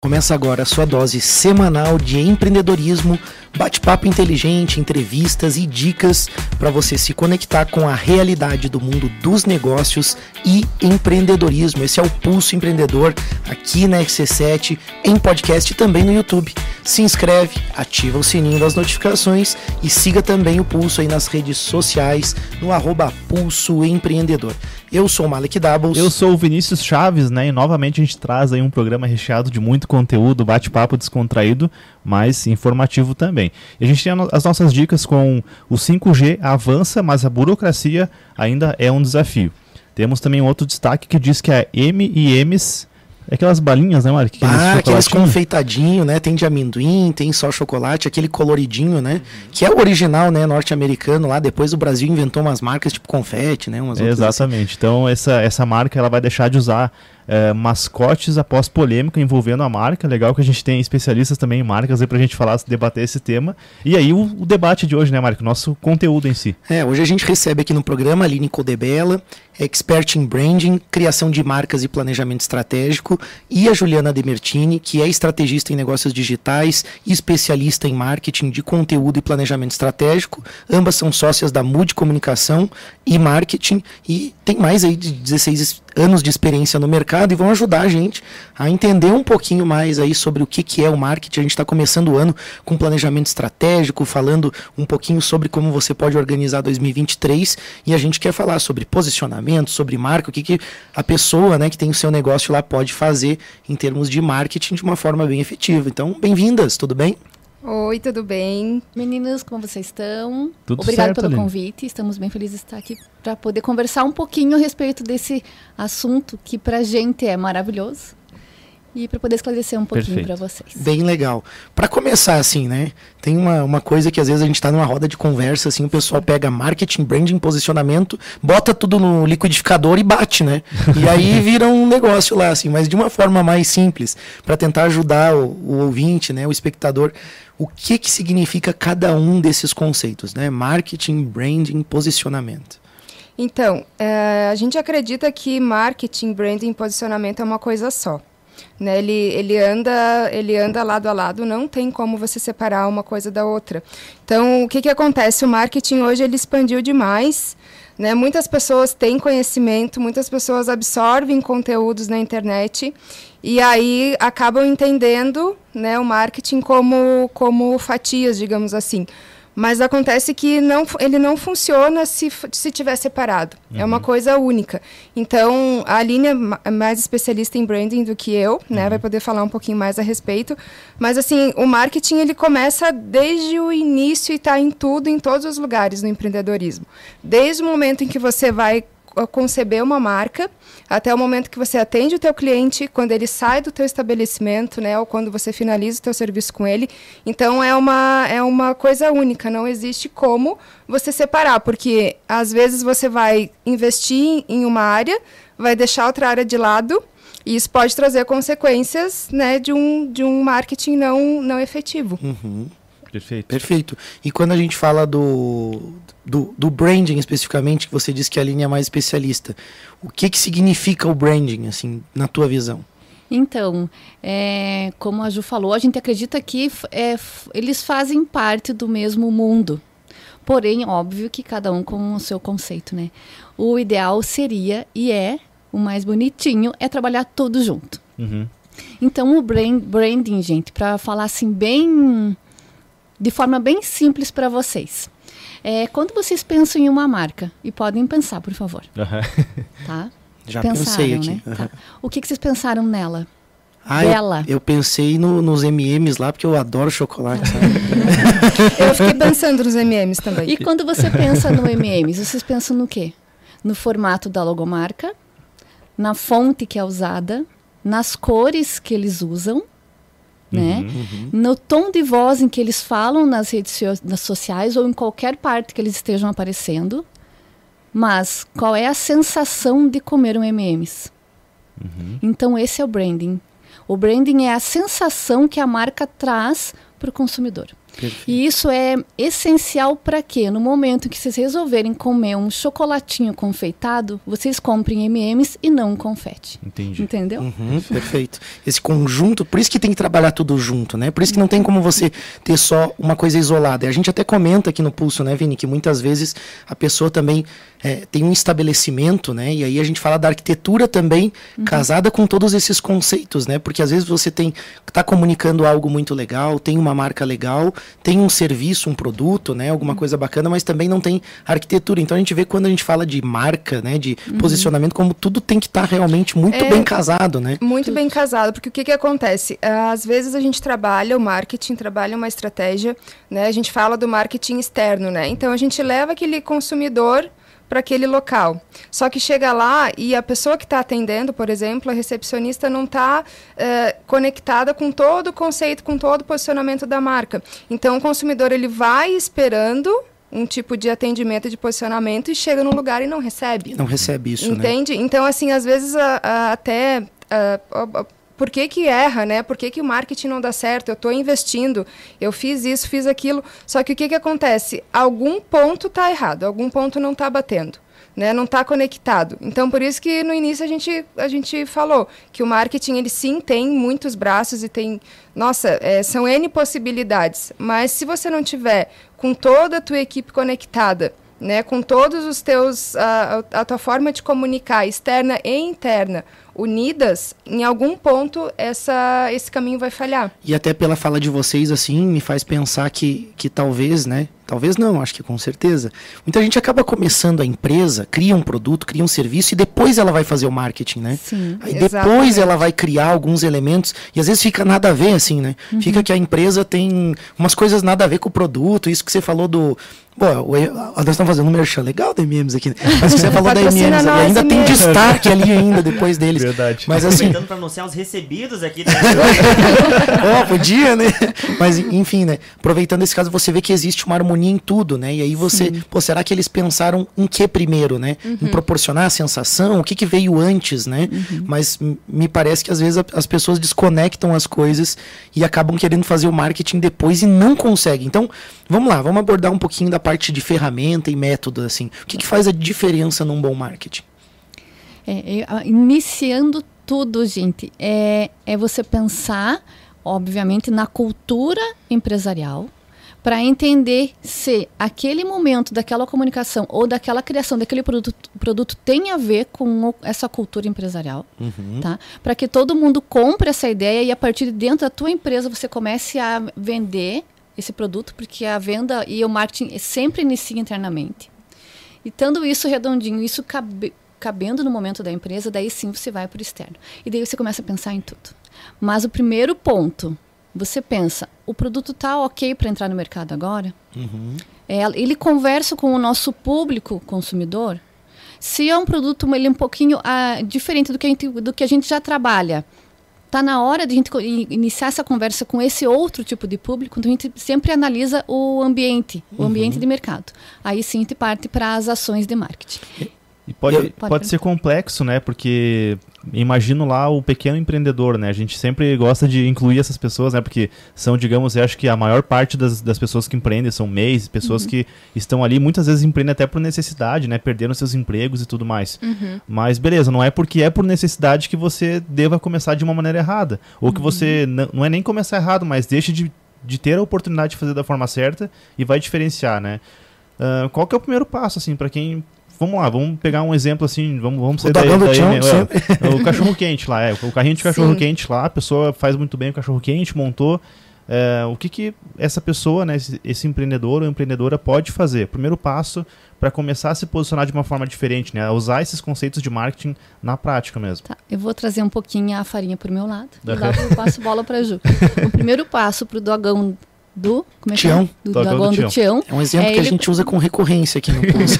Começa agora a sua dose semanal de empreendedorismo, bate-papo inteligente, entrevistas e dicas para você se conectar com a realidade do mundo dos negócios e empreendedorismo. Esse é o Pulso Empreendedor aqui na XC7, em podcast e também no YouTube. Se inscreve, ativa o sininho das notificações e siga também o Pulso aí nas redes sociais no arroba Pulso Empreendedor. Eu sou o Malik Doubles. Eu sou o Vinícius Chaves, né? E novamente a gente traz aí um programa recheado de muito conteúdo, bate-papo descontraído, mas informativo também. E a gente tem as nossas dicas com o 5G avança, mas a burocracia ainda é um desafio. Temos também um outro destaque que diz que a M&M's Aquelas balinhas, né, Mário? Ah, aqueles confeitadinho, né? Tem de amendoim, tem só chocolate, aquele coloridinho, né? Que é o original, né, norte-americano lá. Depois o Brasil inventou umas marcas tipo confete, né? Umas assim. Exatamente. Assim. Então essa, essa marca ela vai deixar de usar é, mascotes após polêmica envolvendo a marca. Legal que a gente tem especialistas também em marcas aí pra gente falar, debater esse tema. E aí o, o debate de hoje, né, Marco? Nosso conteúdo em si. É, hoje a gente recebe aqui no programa a Aline Codebella, expert em branding, criação de marcas e planejamento estratégico, e a Juliana Demertini, que é estrategista em negócios digitais e especialista em marketing de conteúdo e planejamento estratégico. Ambas são sócias da Mood Comunicação e Marketing e tem mais aí de 16 anos de experiência no mercado e vão ajudar a gente a entender um pouquinho mais aí sobre o que, que é o marketing. A gente está começando o ano com planejamento estratégico, falando um pouquinho sobre como você pode organizar 2023 e a gente quer falar sobre posicionamento, sobre marca, o que, que a pessoa né, que tem o seu negócio lá pode fazer em termos de marketing de uma forma bem efetiva. Então, bem-vindas, tudo bem? Oi, tudo bem? Meninas, como vocês estão? Tudo Obrigada certo, pelo Aline. convite. Estamos bem felizes de estar aqui para poder conversar um pouquinho a respeito desse assunto que para a gente é maravilhoso e para poder esclarecer um pouquinho para vocês. Bem legal. Para começar assim, né? Tem uma, uma coisa que às vezes a gente está numa roda de conversa assim, o pessoal pega marketing, branding, posicionamento, bota tudo no liquidificador e bate, né? E aí vira um negócio lá assim, mas de uma forma mais simples, para tentar ajudar o, o ouvinte, né, o espectador o que, que significa cada um desses conceitos, né? Marketing, branding, posicionamento. Então, é, a gente acredita que marketing, branding posicionamento é uma coisa só. Né? Ele, ele, anda, ele anda lado a lado, não tem como você separar uma coisa da outra. Então, o que, que acontece? O marketing hoje ele expandiu demais. Né? Muitas pessoas têm conhecimento, muitas pessoas absorvem conteúdos na internet e aí acabam entendendo né, o marketing como, como fatias, digamos assim. Mas acontece que não, ele não funciona se, se tiver separado. Uhum. É uma uhum. coisa única. Então, a Aline é mais especialista em branding do que eu, né? Uhum. Vai poder falar um pouquinho mais a respeito. Mas, assim, o marketing, ele começa desde o início e está em tudo, em todos os lugares no empreendedorismo. Desde o momento em que você vai conceber uma marca até o momento que você atende o teu cliente, quando ele sai do teu estabelecimento, né, ou quando você finaliza o teu serviço com ele. Então é uma é uma coisa única, não existe como você separar, porque às vezes você vai investir em uma área, vai deixar outra área de lado, e isso pode trazer consequências, né, de um de um marketing não não efetivo. Uhum. Perfeito. Perfeito. E quando a gente fala do, do, do, branding especificamente, que você disse que a linha é mais especialista, o que, que significa o branding, assim, na tua visão? Então, é, como a Ju falou, a gente acredita que é, eles fazem parte do mesmo mundo. Porém, óbvio que cada um com o seu conceito, né? O ideal seria, e é, o mais bonitinho, é trabalhar todos junto. Uhum. Então, o brand, branding, gente, para falar assim bem de forma bem simples para vocês. É, quando vocês pensam em uma marca, e podem pensar, por favor. Uhum. Tá? Já pensaram, pensei aqui. Né? Uhum. Tá. O que, que vocês pensaram nela? Ah, dela. Eu, eu pensei no, nos MMs lá, porque eu adoro chocolate. eu fiquei pensando nos MMs também. E quando você pensa no MMs, vocês pensam no quê? No formato da logomarca, na fonte que é usada, nas cores que eles usam, né? Uhum, uhum. No tom de voz em que eles falam nas redes nas sociais ou em qualquer parte que eles estejam aparecendo. Mas qual é a sensação de comer um M&M's? Uhum. Então esse é o branding. O branding é a sensação que a marca traz para o consumidor. Perfeito. E isso é essencial para quê? No momento que vocês resolverem comer um chocolatinho confeitado, vocês comprem M&M's e não confete. Entendi. Entendeu? Uhum, perfeito. Esse conjunto, por isso que tem que trabalhar tudo junto, né? Por isso que não tem como você ter só uma coisa isolada. E a gente até comenta aqui no Pulso, né, Vini, que muitas vezes a pessoa também é, tem um estabelecimento, né? E aí a gente fala da arquitetura também uhum. casada com todos esses conceitos, né? Porque às vezes você tem está comunicando algo muito legal, tem uma marca legal, tem um serviço, um produto, né, alguma coisa bacana, mas também não tem arquitetura. Então a gente vê quando a gente fala de marca, né, de uhum. posicionamento, como tudo tem que estar tá realmente muito é, bem casado, né? Muito bem casado, porque o que que acontece? Às vezes a gente trabalha o marketing, trabalha uma estratégia, né? A gente fala do marketing externo, né? Então a gente leva aquele consumidor para aquele local. Só que chega lá e a pessoa que está atendendo, por exemplo, a recepcionista não está é, conectada com todo o conceito, com todo o posicionamento da marca. Então o consumidor ele vai esperando um tipo de atendimento de posicionamento e chega no lugar e não recebe. Não recebe isso, né? Entende? Né? Então, assim, às vezes a, a, até a, por que, que erra, né? Por que, que o marketing não dá certo? Eu estou investindo, eu fiz isso, fiz aquilo. Só que o que, que acontece? Algum ponto está errado, algum ponto não está batendo. Né, não está conectado. Então, por isso que no início a gente, a gente falou que o marketing, ele sim tem muitos braços e tem, nossa, é, são N possibilidades. Mas se você não tiver com toda a tua equipe conectada, né, com todos os teus, a, a tua forma de comunicar, externa e interna, unidas, em algum ponto essa, esse caminho vai falhar. E até pela fala de vocês, assim, me faz pensar que, que talvez, né, Talvez não, acho que com certeza. Muita gente acaba começando a empresa, cria um produto, cria um serviço e depois ela vai fazer o marketing, né? Sim, Aí depois ela vai criar alguns elementos e às vezes fica nada a ver, assim, né? Uhum. Fica que a empresa tem umas coisas nada a ver com o produto, isso que você falou do. Bom, nós estamos fazendo um merchan legal da MMs aqui, né? Mas você falou da MMs ainda tem destaque ali ainda depois deles. Verdade. Mas assim. Aproveitando para anunciar os recebidos aqui. Né? oh, podia, né? Mas enfim, né? Aproveitando esse caso, você vê que existe uma harmonia harmonia em tudo, né? E aí você, Sim. pô, será que eles pensaram em que primeiro, né? Uhum. Em proporcionar a sensação, o que, que veio antes, né? Uhum. Mas me parece que às vezes a, as pessoas desconectam as coisas e acabam querendo fazer o marketing depois e não conseguem. Então, vamos lá, vamos abordar um pouquinho da parte de ferramenta e método, assim. O que, que faz a diferença num bom marketing? É, iniciando tudo, gente, é, é você pensar, obviamente, na cultura empresarial, para entender se aquele momento daquela comunicação ou daquela criação daquele produto, produto tem a ver com essa cultura empresarial, uhum. tá? Para que todo mundo compre essa ideia e a partir de dentro da tua empresa você comece a vender esse produto, porque a venda e o marketing sempre inicia internamente. E tendo isso redondinho, isso cabe, cabendo no momento da empresa, daí sim você vai para o externo. E daí você começa a pensar em tudo. Mas o primeiro ponto você pensa, o produto está ok para entrar no mercado agora? Uhum. É, ele conversa com o nosso público consumidor? Se é um produto ele é um pouquinho ah, diferente do que, a gente, do que a gente já trabalha, está na hora de a gente iniciar essa conversa com esse outro tipo de público, então a gente sempre analisa o ambiente, o uhum. ambiente de mercado. Aí sim a gente parte para as ações de marketing. E pode, pode, pode ser complexo, né? Porque imagino lá o pequeno empreendedor, né? A gente sempre gosta de incluir essas pessoas, né? Porque são, digamos, eu acho que a maior parte das, das pessoas que empreendem são MEIs, pessoas uhum. que estão ali, muitas vezes empreendem até por necessidade, né? Perdendo seus empregos e tudo mais. Uhum. Mas beleza, não é porque é por necessidade que você deva começar de uma maneira errada. Ou que você uhum. não é nem começar errado, mas deixe de, de ter a oportunidade de fazer da forma certa e vai diferenciar, né? Uh, qual que é o primeiro passo, assim, para quem vamos lá, vamos pegar um exemplo assim, vamos, vamos sair daí, daí né, é, o cachorro quente lá, é, o carrinho de cachorro Sim. quente lá, a pessoa faz muito bem o cachorro quente, montou. É, o que, que essa pessoa, né, esse, esse, empreendedor ou empreendedora pode fazer? Primeiro passo para começar a se posicionar de uma forma diferente, né? usar esses conceitos de marketing na prática mesmo. Tá, eu vou trazer um pouquinho a farinha para o meu lado e logo eu passo bola para a Ju. o primeiro passo para o dogão do como é Tião. É? Do dragão do, do Tião. É um exemplo é, que a gente usa com recorrência aqui no curso.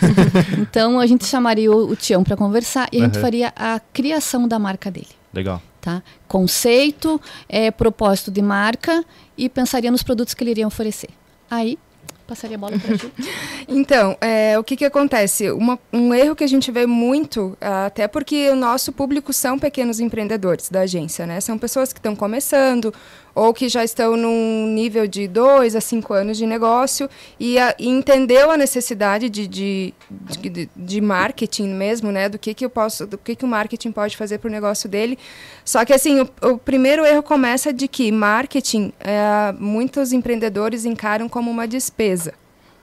então a gente chamaria o, o Tião para conversar e a gente faria a criação da marca dele. Legal. Tá? Conceito, é, propósito de marca e pensaria nos produtos que ele iria oferecer. Aí passaria a bola para Ju. Então, é, o que, que acontece? Uma, um erro que a gente vê muito, até porque o nosso público são pequenos empreendedores da agência, né? São pessoas que estão começando ou que já estão num nível de dois a cinco anos de negócio e, a, e entendeu a necessidade de, de, de, de, marketing mesmo, né? Do que, que eu posso, do que, que o marketing pode fazer para o negócio dele. Só que assim, o, o, primeiro erro começa de que marketing é, muitos empreendedores encaram como uma despesa.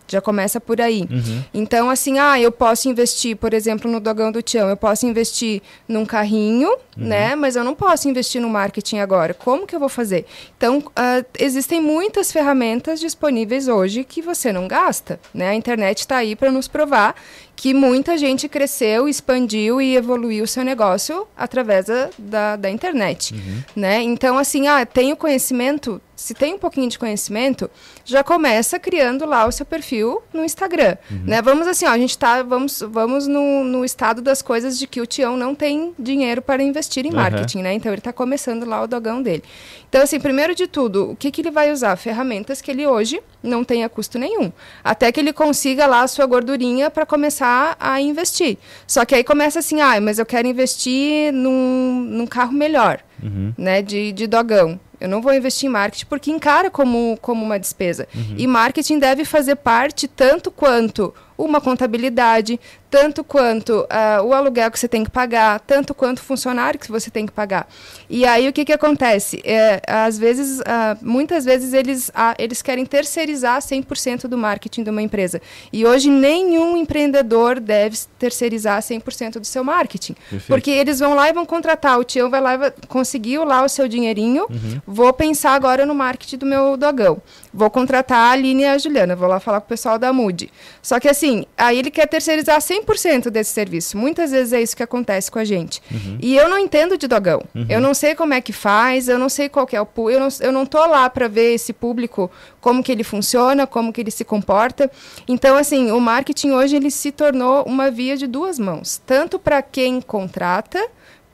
Já começa por aí. Uhum. Então, assim, ah, eu posso investir, por exemplo, no dogão do Tião, eu posso investir num carrinho, uhum. né? Mas eu não posso investir no marketing agora. Como que eu vou fazer? Então, uh, existem muitas ferramentas disponíveis hoje que você não gasta, né? A internet está aí para nos provar que muita gente cresceu, expandiu e evoluiu o seu negócio através da, da, da internet, uhum. né? Então, assim, ah, tenho conhecimento, se tem um pouquinho de conhecimento, já começa criando lá o seu perfil no Instagram, uhum. né? Vamos assim, ó, a gente tá, vamos, vamos no, no estado das coisas de que o Tião não tem dinheiro para investir em marketing, uhum. né? Então, ele está começando lá o dogão dele. Então, assim, primeiro de tudo, o que, que ele vai usar? Ferramentas que ele hoje não tenha custo nenhum. Até que ele consiga lá a sua gordurinha para começar a investir. Só que aí começa assim, ah, mas eu quero investir num, num carro melhor, uhum. né, de, de dogão. Eu não vou investir em marketing porque encara como, como uma despesa. Uhum. E marketing deve fazer parte tanto quanto uma contabilidade, tanto quanto uh, o aluguel que você tem que pagar, tanto quanto o funcionário que você tem que pagar. E aí o que, que acontece? É, às vezes, uh, muitas vezes eles, uh, eles querem terceirizar 100% do marketing de uma empresa. E hoje nenhum empreendedor deve terceirizar 100% do seu marketing. Perfeito. Porque eles vão lá e vão contratar, o Tião vai lá e vai, conseguiu lá o seu dinheirinho, uhum. vou pensar agora no marketing do meu dogão. Vou contratar a Aline e a Juliana, vou lá falar com o pessoal da Mood. Só que assim, aí ele quer terceirizar 100% desse serviço. Muitas vezes é isso que acontece com a gente. Uhum. E eu não entendo de dogão. Uhum. Eu não sei como é que faz, eu não sei qual é o público, eu não, eu não tô lá para ver esse público, como que ele funciona, como que ele se comporta. Então, assim, o marketing hoje ele se tornou uma via de duas mãos, tanto para quem contrata,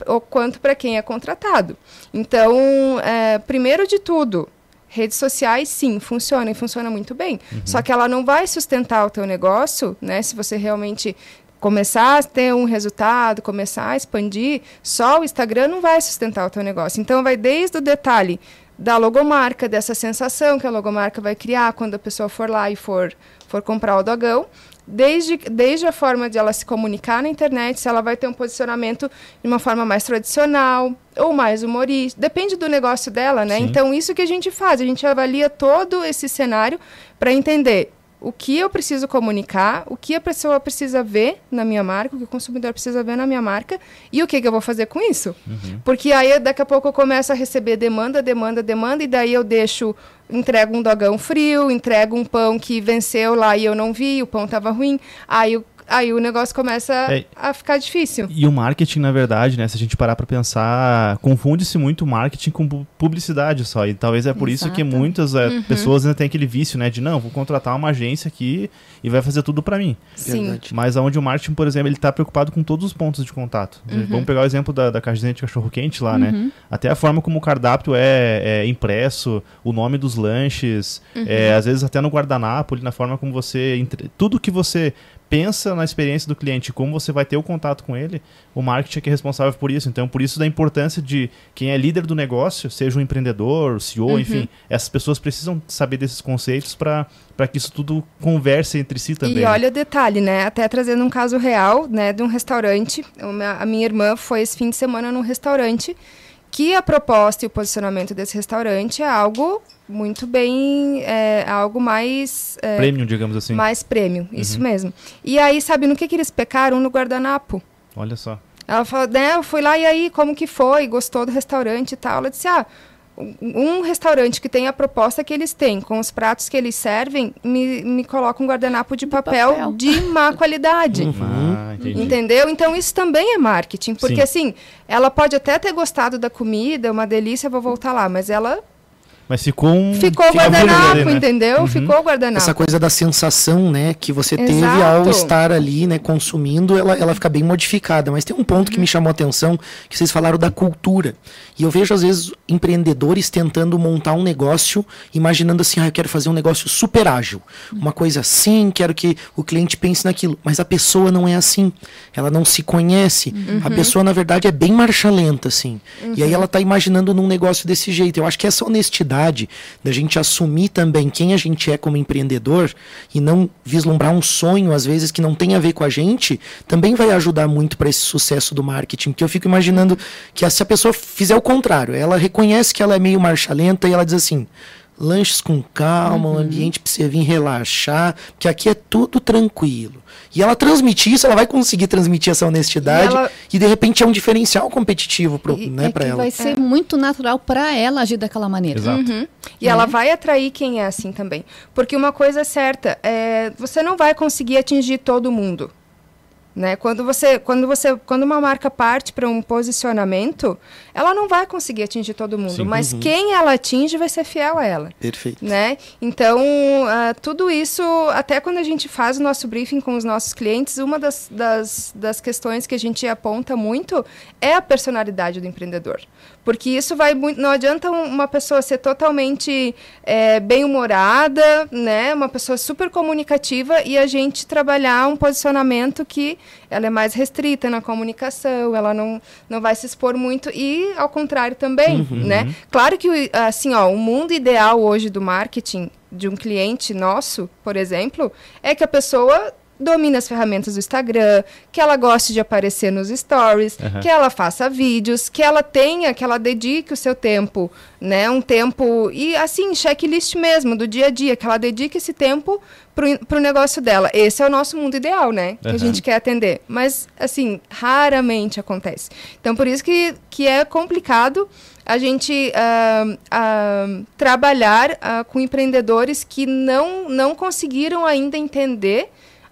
ou quanto para quem é contratado. Então, é, primeiro de tudo, redes sociais, sim, funciona e funciona muito bem. Uhum. Só que ela não vai sustentar o teu negócio, né? Se você realmente começar a ter um resultado, começar a expandir, só o Instagram não vai sustentar o teu negócio. Então, vai desde o detalhe da logomarca, dessa sensação que a logomarca vai criar quando a pessoa for lá e for, for comprar o dogão, desde, desde a forma de ela se comunicar na internet, se ela vai ter um posicionamento de uma forma mais tradicional ou mais humorista, depende do negócio dela, né? Sim. Então, isso que a gente faz, a gente avalia todo esse cenário para entender o que eu preciso comunicar, o que a pessoa precisa ver na minha marca, o que o consumidor precisa ver na minha marca e o que, que eu vou fazer com isso. Uhum. Porque aí daqui a pouco eu começo a receber demanda, demanda, demanda, e daí eu deixo, entrego um dogão frio, entrego um pão que venceu lá e eu não vi, o pão estava ruim, aí o aí o negócio começa é, a ficar difícil. E o marketing, na verdade, né, se a gente parar para pensar, confunde-se muito marketing com publicidade só. E talvez é por Exato. isso que muitas é, uhum. pessoas ainda têm aquele vício, né, de não, vou contratar uma agência aqui e vai fazer tudo para mim. Sim. Mas aonde o marketing, por exemplo, ele tá preocupado com todos os pontos de contato. Uhum. Vamos pegar o exemplo da, da caixinha de cachorro quente lá, né? uhum. né? Até a forma como o cardápio é, é impresso, o nome dos lanches, uhum. é, às vezes até no guardanapo, na forma como você entre... tudo que você pensa na experiência do cliente, como você vai ter o contato com ele, o marketing é que é responsável por isso. Então, por isso da importância de quem é líder do negócio, seja um empreendedor, CEO, uhum. enfim, essas pessoas precisam saber desses conceitos para que isso tudo converse entre si também. E olha o detalhe, né? Até trazendo um caso real, né, de um restaurante. Uma, a minha irmã foi esse fim de semana num restaurante que a proposta e o posicionamento desse restaurante é algo muito bem, é, algo mais... É, premium, digamos assim. Mais premium, uhum. isso mesmo. E aí, sabe, no que, que eles pecaram? No guardanapo. Olha só. Ela falou, né, eu fui lá, e aí, como que foi? Gostou do restaurante e tal? Ela disse, ah, um restaurante que tem a proposta que eles têm, com os pratos que eles servem, me, me coloca um guardanapo de papel, papel. de má qualidade. Uhum. Ah, entendeu? Então isso também é marketing. Porque Sim. assim, ela pode até ter gostado da comida, uma delícia, vou voltar lá, mas ela Mas ficou um. Ficou fica guardanapo, ali, né? entendeu? Ficou guardanapo. Essa coisa da sensação, né, que você teve Exato. ao estar ali, né, consumindo, ela, ela fica bem modificada. Mas tem um ponto que me chamou a atenção, que vocês falaram da cultura. E eu vejo, às vezes, empreendedores tentando montar um negócio, imaginando assim, ah, eu quero fazer um negócio super ágil. Uma coisa assim, quero que o cliente pense naquilo. Mas a pessoa não é assim. Ela não se conhece. A pessoa, na verdade, é bem marcha lenta, assim. E aí ela está imaginando num negócio desse jeito. Eu acho que essa honestidade da gente assumir também quem a gente é como empreendedor e não vislumbrar um sonho, às vezes, que não tem a ver com a gente, também vai ajudar muito para esse sucesso do marketing. Porque eu fico imaginando que se a pessoa fizer o contrário, ela reconhece que ela é meio marcha lenta e ela diz assim. Lanches com calma, um ambiente para você vir relaxar, que aqui é tudo tranquilo. E ela transmitir isso, ela vai conseguir transmitir essa honestidade E ela- e de repente é um diferencial competitivo E- né, é para ela. vai ser muito natural para ela agir daquela maneira. Exato. Uhum. E ela vai atrair quem é assim também. Porque uma coisa é certa, é, você não vai conseguir atingir todo mundo. Né? Quando, você, quando, você, quando uma marca parte para um posicionamento, ela não vai conseguir atingir todo mundo. Sim. Mas quem ela atinge vai ser fiel a ela. Perfeito. Né? Então, ah, tudo isso, até quando a gente faz o nosso briefing com os nossos clientes, uma das, das, das questões que a gente aponta muito é a personalidade do empreendedor. Porque isso vai muito. Não adianta um- uma pessoa ser totalmente eh, bem-humorada, né? uma pessoa super comunicativa e a gente trabalhar um posicionamento que ela é mais restrita na comunicação, ela não, não vai se expor muito e ao contrário também, né? Claro que assim, ó, o mundo ideal hoje do marketing de um cliente nosso, por exemplo, é que a pessoa domine as ferramentas do Instagram, que ela goste de aparecer nos stories, Aham. que ela faça vídeos, que ela tenha, que ela dedique o seu tempo, né? Um tempo e assim, checklist mesmo do dia a dia, que ela dedique esse tempo pro, pro negócio dela. Esse é o nosso mundo ideal, né? Que Aham. a gente quer atender. Mas, assim, raramente acontece. Então, por isso que, que é complicado a gente ah, ah, trabalhar ah, com empreendedores que não, não conseguiram ainda entender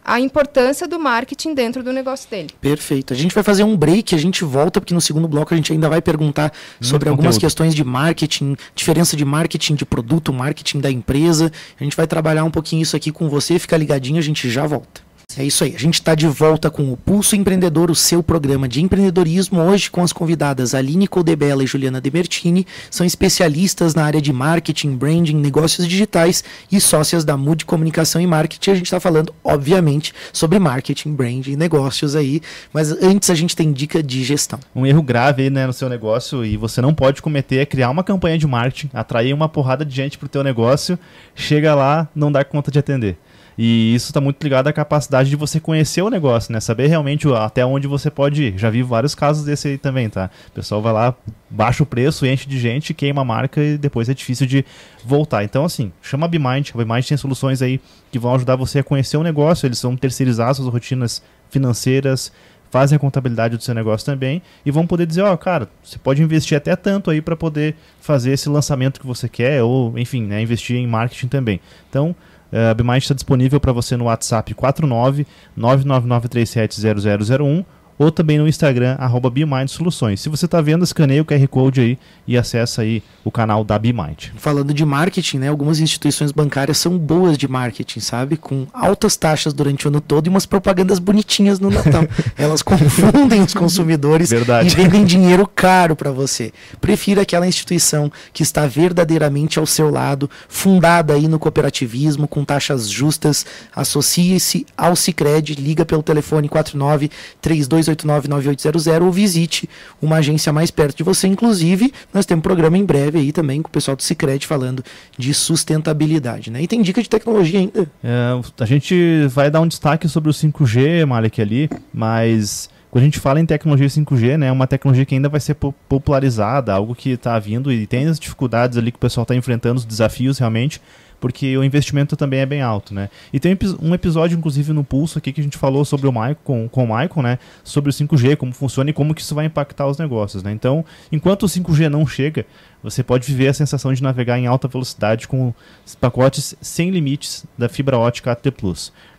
a importância do marketing dentro do negócio dele. Perfeito. A gente vai fazer um break, a gente volta, porque no segundo bloco a gente ainda vai perguntar sobre algumas conteúdo. questões de marketing, diferença de marketing de produto, marketing da empresa. A gente vai trabalhar um pouquinho isso aqui com você, fica ligadinho, a gente já volta. É isso aí, a gente está de volta com o Pulso Empreendedor, o seu programa de empreendedorismo, hoje com as convidadas Aline Codebella e Juliana Demertini, são especialistas na área de marketing, branding, negócios digitais e sócias da Mood Comunicação e Marketing. A gente está falando, obviamente, sobre marketing, branding, negócios aí, mas antes a gente tem dica de gestão. Um erro grave aí, né, no seu negócio e você não pode cometer é criar uma campanha de marketing, atrair uma porrada de gente pro teu negócio, chega lá, não dá conta de atender. E isso está muito ligado à capacidade de você conhecer o negócio, né? Saber realmente até onde você pode ir. Já vi vários casos desse aí também, tá? O pessoal vai lá, baixa o preço, enche de gente, queima a marca e depois é difícil de voltar. Então, assim, chama a BeMind. A BeMind tem soluções aí que vão ajudar você a conhecer o negócio. Eles vão terceirizar suas rotinas financeiras, fazem a contabilidade do seu negócio também e vão poder dizer, ó, cara, você pode investir até tanto aí para poder fazer esse lançamento que você quer ou, enfim, né, investir em marketing também. Então, a BeMind está disponível para você no WhatsApp 49 999370001 ou também no Instagram, arroba Soluções. Se você está vendo, escaneia o QR Code aí e acessa aí o canal da BeMind. Falando de marketing, né? Algumas instituições bancárias são boas de marketing, sabe? Com altas taxas durante o ano todo e umas propagandas bonitinhas no Natal. Elas confundem os consumidores Verdade. e vendem dinheiro caro para você. Prefira aquela instituição que está verdadeiramente ao seu lado, fundada aí no cooperativismo, com taxas justas. Associe-se ao Cicred, liga pelo telefone 49 32899800 ou visite uma agência mais perto de você. Inclusive, nós temos um programa em breve aí também com o pessoal do Cicred falando de sustentabilidade, né? E tem dica de tecnologia ainda. É, a gente vai dar um destaque sobre o 5G, Malek, ali, mas quando a gente fala em tecnologia 5G, né, é uma tecnologia que ainda vai ser po- popularizada, algo que está vindo e tem as dificuldades ali que o pessoal está enfrentando, os desafios realmente, porque o investimento também é bem alto, né? E tem um epi- episódio, inclusive, no Pulso aqui que a gente falou sobre o Michael, com, o Michael, né? Sobre o 5G, como funciona e como que isso vai impactar os negócios, né? Então, enquanto o 5G não chega, você pode viver a sensação de navegar em alta velocidade com pacotes sem limites da fibra ótica AT+.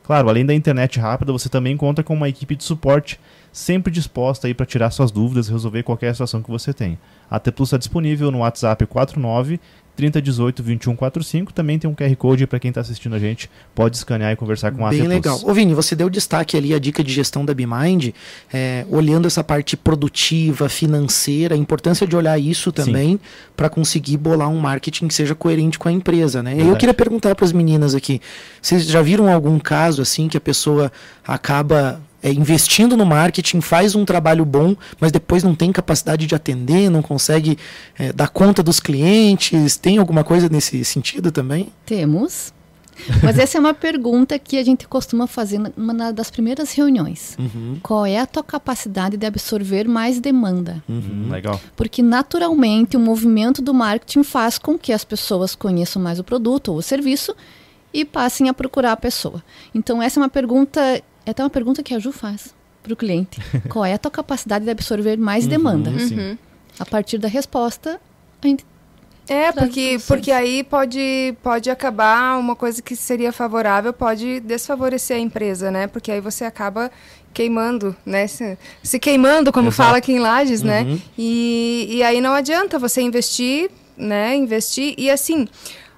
Claro, além da internet rápida, você também conta com uma equipe de suporte sempre disposta aí para tirar suas dúvidas e resolver qualquer situação que você tem. A AT Plus está disponível no WhatsApp 49 3018 2145. Também tem um QR Code para quem está assistindo a gente, pode escanear e conversar com a Bem legal. Ô Vini, você deu destaque ali a dica de gestão da BeMind, é, olhando essa parte produtiva, financeira, a importância de olhar isso também para conseguir bolar um marketing que seja coerente com a empresa, né? E aí Eu Verdade. queria perguntar para as meninas aqui, vocês já viram algum caso assim que a pessoa acaba é, investindo no marketing, faz um trabalho bom, mas depois não tem capacidade de atender, não consegue é, dar conta dos clientes? Tem alguma coisa nesse sentido também? Temos. Mas essa é uma pergunta que a gente costuma fazer numa na- das primeiras reuniões. Uhum, Qual é a tua capacidade de absorver mais demanda? Hum, legal. Porque naturalmente o movimento do marketing faz com que as pessoas conheçam mais o produto ou o serviço e passem a procurar a pessoa. Então essa é uma pergunta, é até uma pergunta que a Ju faz para o cliente. Qual é a tua capacidade de absorver mais demanda? Sim. A partir da resposta, a gente É, porque, porque aí pode, pode acabar uma coisa que seria favorável, pode desfavorecer a empresa, né? Porque aí você acaba queimando, né? Se, se queimando, como Exato. fala aqui em Lages, Uhum. né? E, e aí não adianta você investir, né? Investir. E assim,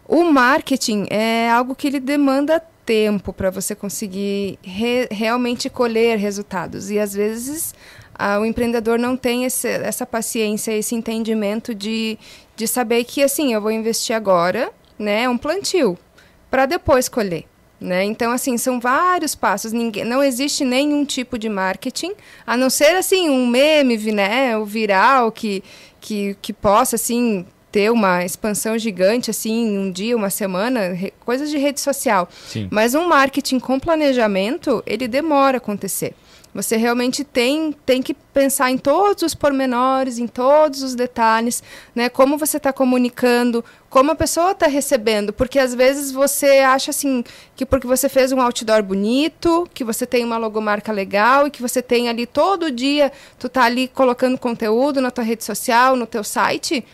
o marketing é algo que ele demanda tempo para você conseguir re- realmente colher resultados. E às vezes ah, o empreendedor não tem esse, essa paciência, esse entendimento de, de saber que assim, eu vou investir agora, né? Um plantio, para depois colher. Né? Então, assim, são vários passos. Ninguém, não existe nenhum tipo de marketing, a não ser assim um meme, né, o viral que, que, que possa assim ter uma expansão gigante assim um dia, uma semana, coisas de rede social. Sim. Mas um marketing com planejamento, ele demora a acontecer. Você realmente tem, tem que pensar em todos os pormenores, em todos os detalhes, né? Como você está comunicando, como a pessoa está recebendo, porque às vezes você acha assim que porque você fez um outdoor bonito, que você tem uma logomarca legal e que você tem ali todo dia, tu tá ali colocando conteúdo na tua rede social, no teu site,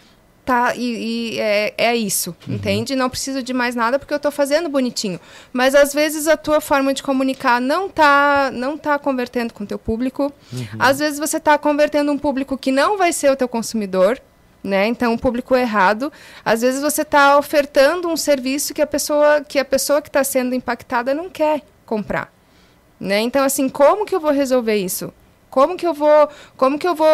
tá e, e é, é isso, entende? Não preciso de mais nada porque eu estou fazendo bonitinho. Mas às vezes a tua forma de comunicar não tá não tá convertendo com o teu público. Às vezes você está convertendo um público que não vai ser o teu consumidor. Né? Então, um público errado. Às vezes você está ofertando um serviço que a pessoa que a pessoa que está sendo impactada não quer comprar. Né? Então, assim, como que eu vou resolver isso? Como que eu vou, como que eu vou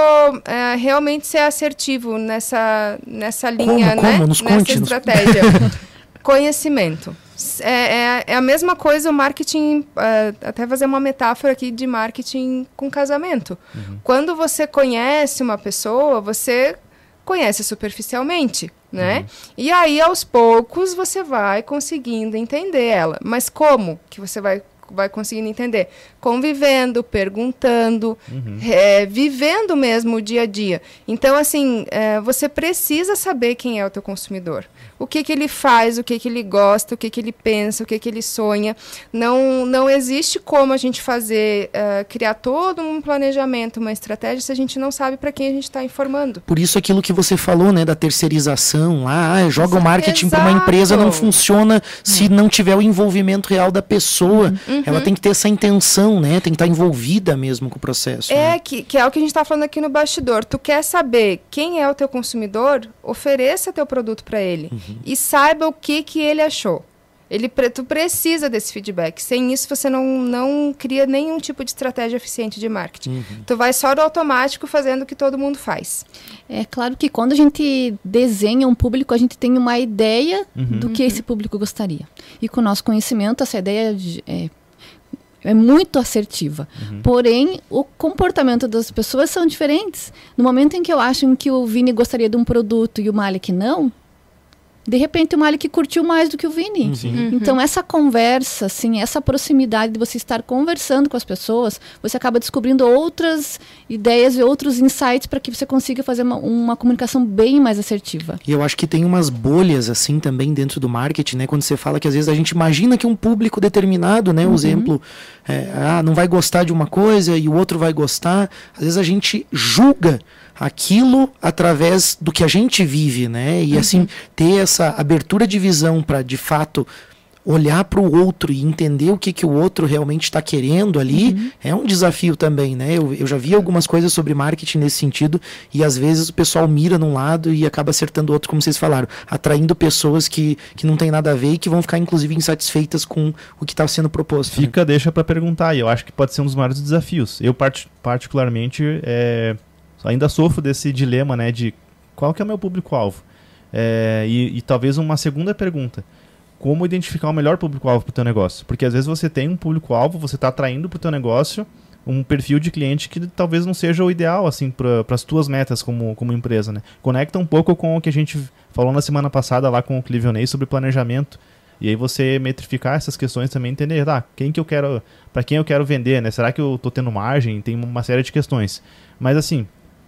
é, realmente ser assertivo nessa, nessa linha, como? né? Nos nessa conte, nos- estratégia? Conhecimento. É, é, é a mesma coisa o marketing, é, até fazer uma metáfora aqui de marketing com casamento. Quando você conhece uma pessoa, você conhece superficialmente, né? E aí, aos poucos, você vai conseguindo entender ela. Mas como que você vai, vai conseguindo entender? Convivendo, perguntando, é, vivendo mesmo o dia a dia. Então, assim, é, você precisa saber quem é o teu consumidor. O que, que ele faz, o que, que ele gosta, o que, que ele pensa, o que, que ele sonha. Não, não existe como a gente fazer, é, criar todo um planejamento, uma estratégia, se a gente não sabe para quem a gente está informando. Por isso aquilo que você falou, né, da terceirização lá, ah, joga o marketing para uma empresa não funciona se não tiver o envolvimento real da pessoa. Ela tem que ter essa intenção, né? Tem que estar envolvida mesmo com o processo. É, né? que, que é o que a gente está falando aqui no bastidor. Tu quer saber quem é o teu consumidor? Ofereça teu produto para ele. E saiba o que, que ele achou. Ele, tu precisa desse feedback. Sem isso, você não, não cria nenhum tipo de estratégia eficiente de marketing. Tu vai só do automático fazendo o que todo mundo faz. É claro que quando a gente desenha um público, a gente tem uma ideia do que esse público gostaria. E com o nosso conhecimento, essa ideia de- é, é muito assertiva. Porém, o comportamento das pessoas são diferentes. No momento em que eu acho que o Vini gostaria de um produto e o Malik não, de repente o Malik curtiu mais do que o Vini. Então, essa conversa, assim, essa proximidade de você estar conversando com as pessoas, você acaba descobrindo outras ideias e outros insights para que você consiga fazer uma, uma comunicação bem mais assertiva. E eu acho que tem umas bolhas assim também dentro do marketing, né? Quando você fala que às vezes a gente imagina que um público determinado, né? O exemplo, é, ah, não vai gostar de uma coisa e o outro vai gostar. Às vezes a gente julga aquilo através do que a gente vive, né? E assim ter essa abertura de visão para de fato olhar para o outro e entender o que, que o outro realmente está querendo ali uhum. é um desafio também, né? Eu, eu já vi algumas coisas sobre marketing nesse sentido e às vezes o pessoal mira num lado e acaba acertando o outro, como vocês falaram, atraindo pessoas que, que não tem nada a ver e que vão ficar inclusive insatisfeitas com o que está sendo proposto. Né? Fica, né? deixa para perguntar e eu acho que pode ser um dos maiores desafios. Eu part particularmente é, ainda sofro desse dilema, né, de qual que é o meu público-alvo. É, e, e talvez uma segunda pergunta como identificar o melhor público-alvo para o teu negócio. Porque às vezes você tem um público-alvo, você está atraindo para o teu negócio um perfil de cliente que talvez não seja o ideal assim para as tuas metas como, como empresa. Né? Conecta um pouco com o que a gente falou na semana passada lá com o Clivionei sobre planejamento. E aí você metrificar essas questões também entender, tá, quem que eu quero, para quem eu quero vender, né? Será que eu estou tendo margem? Tem uma série de questões. Mas assim,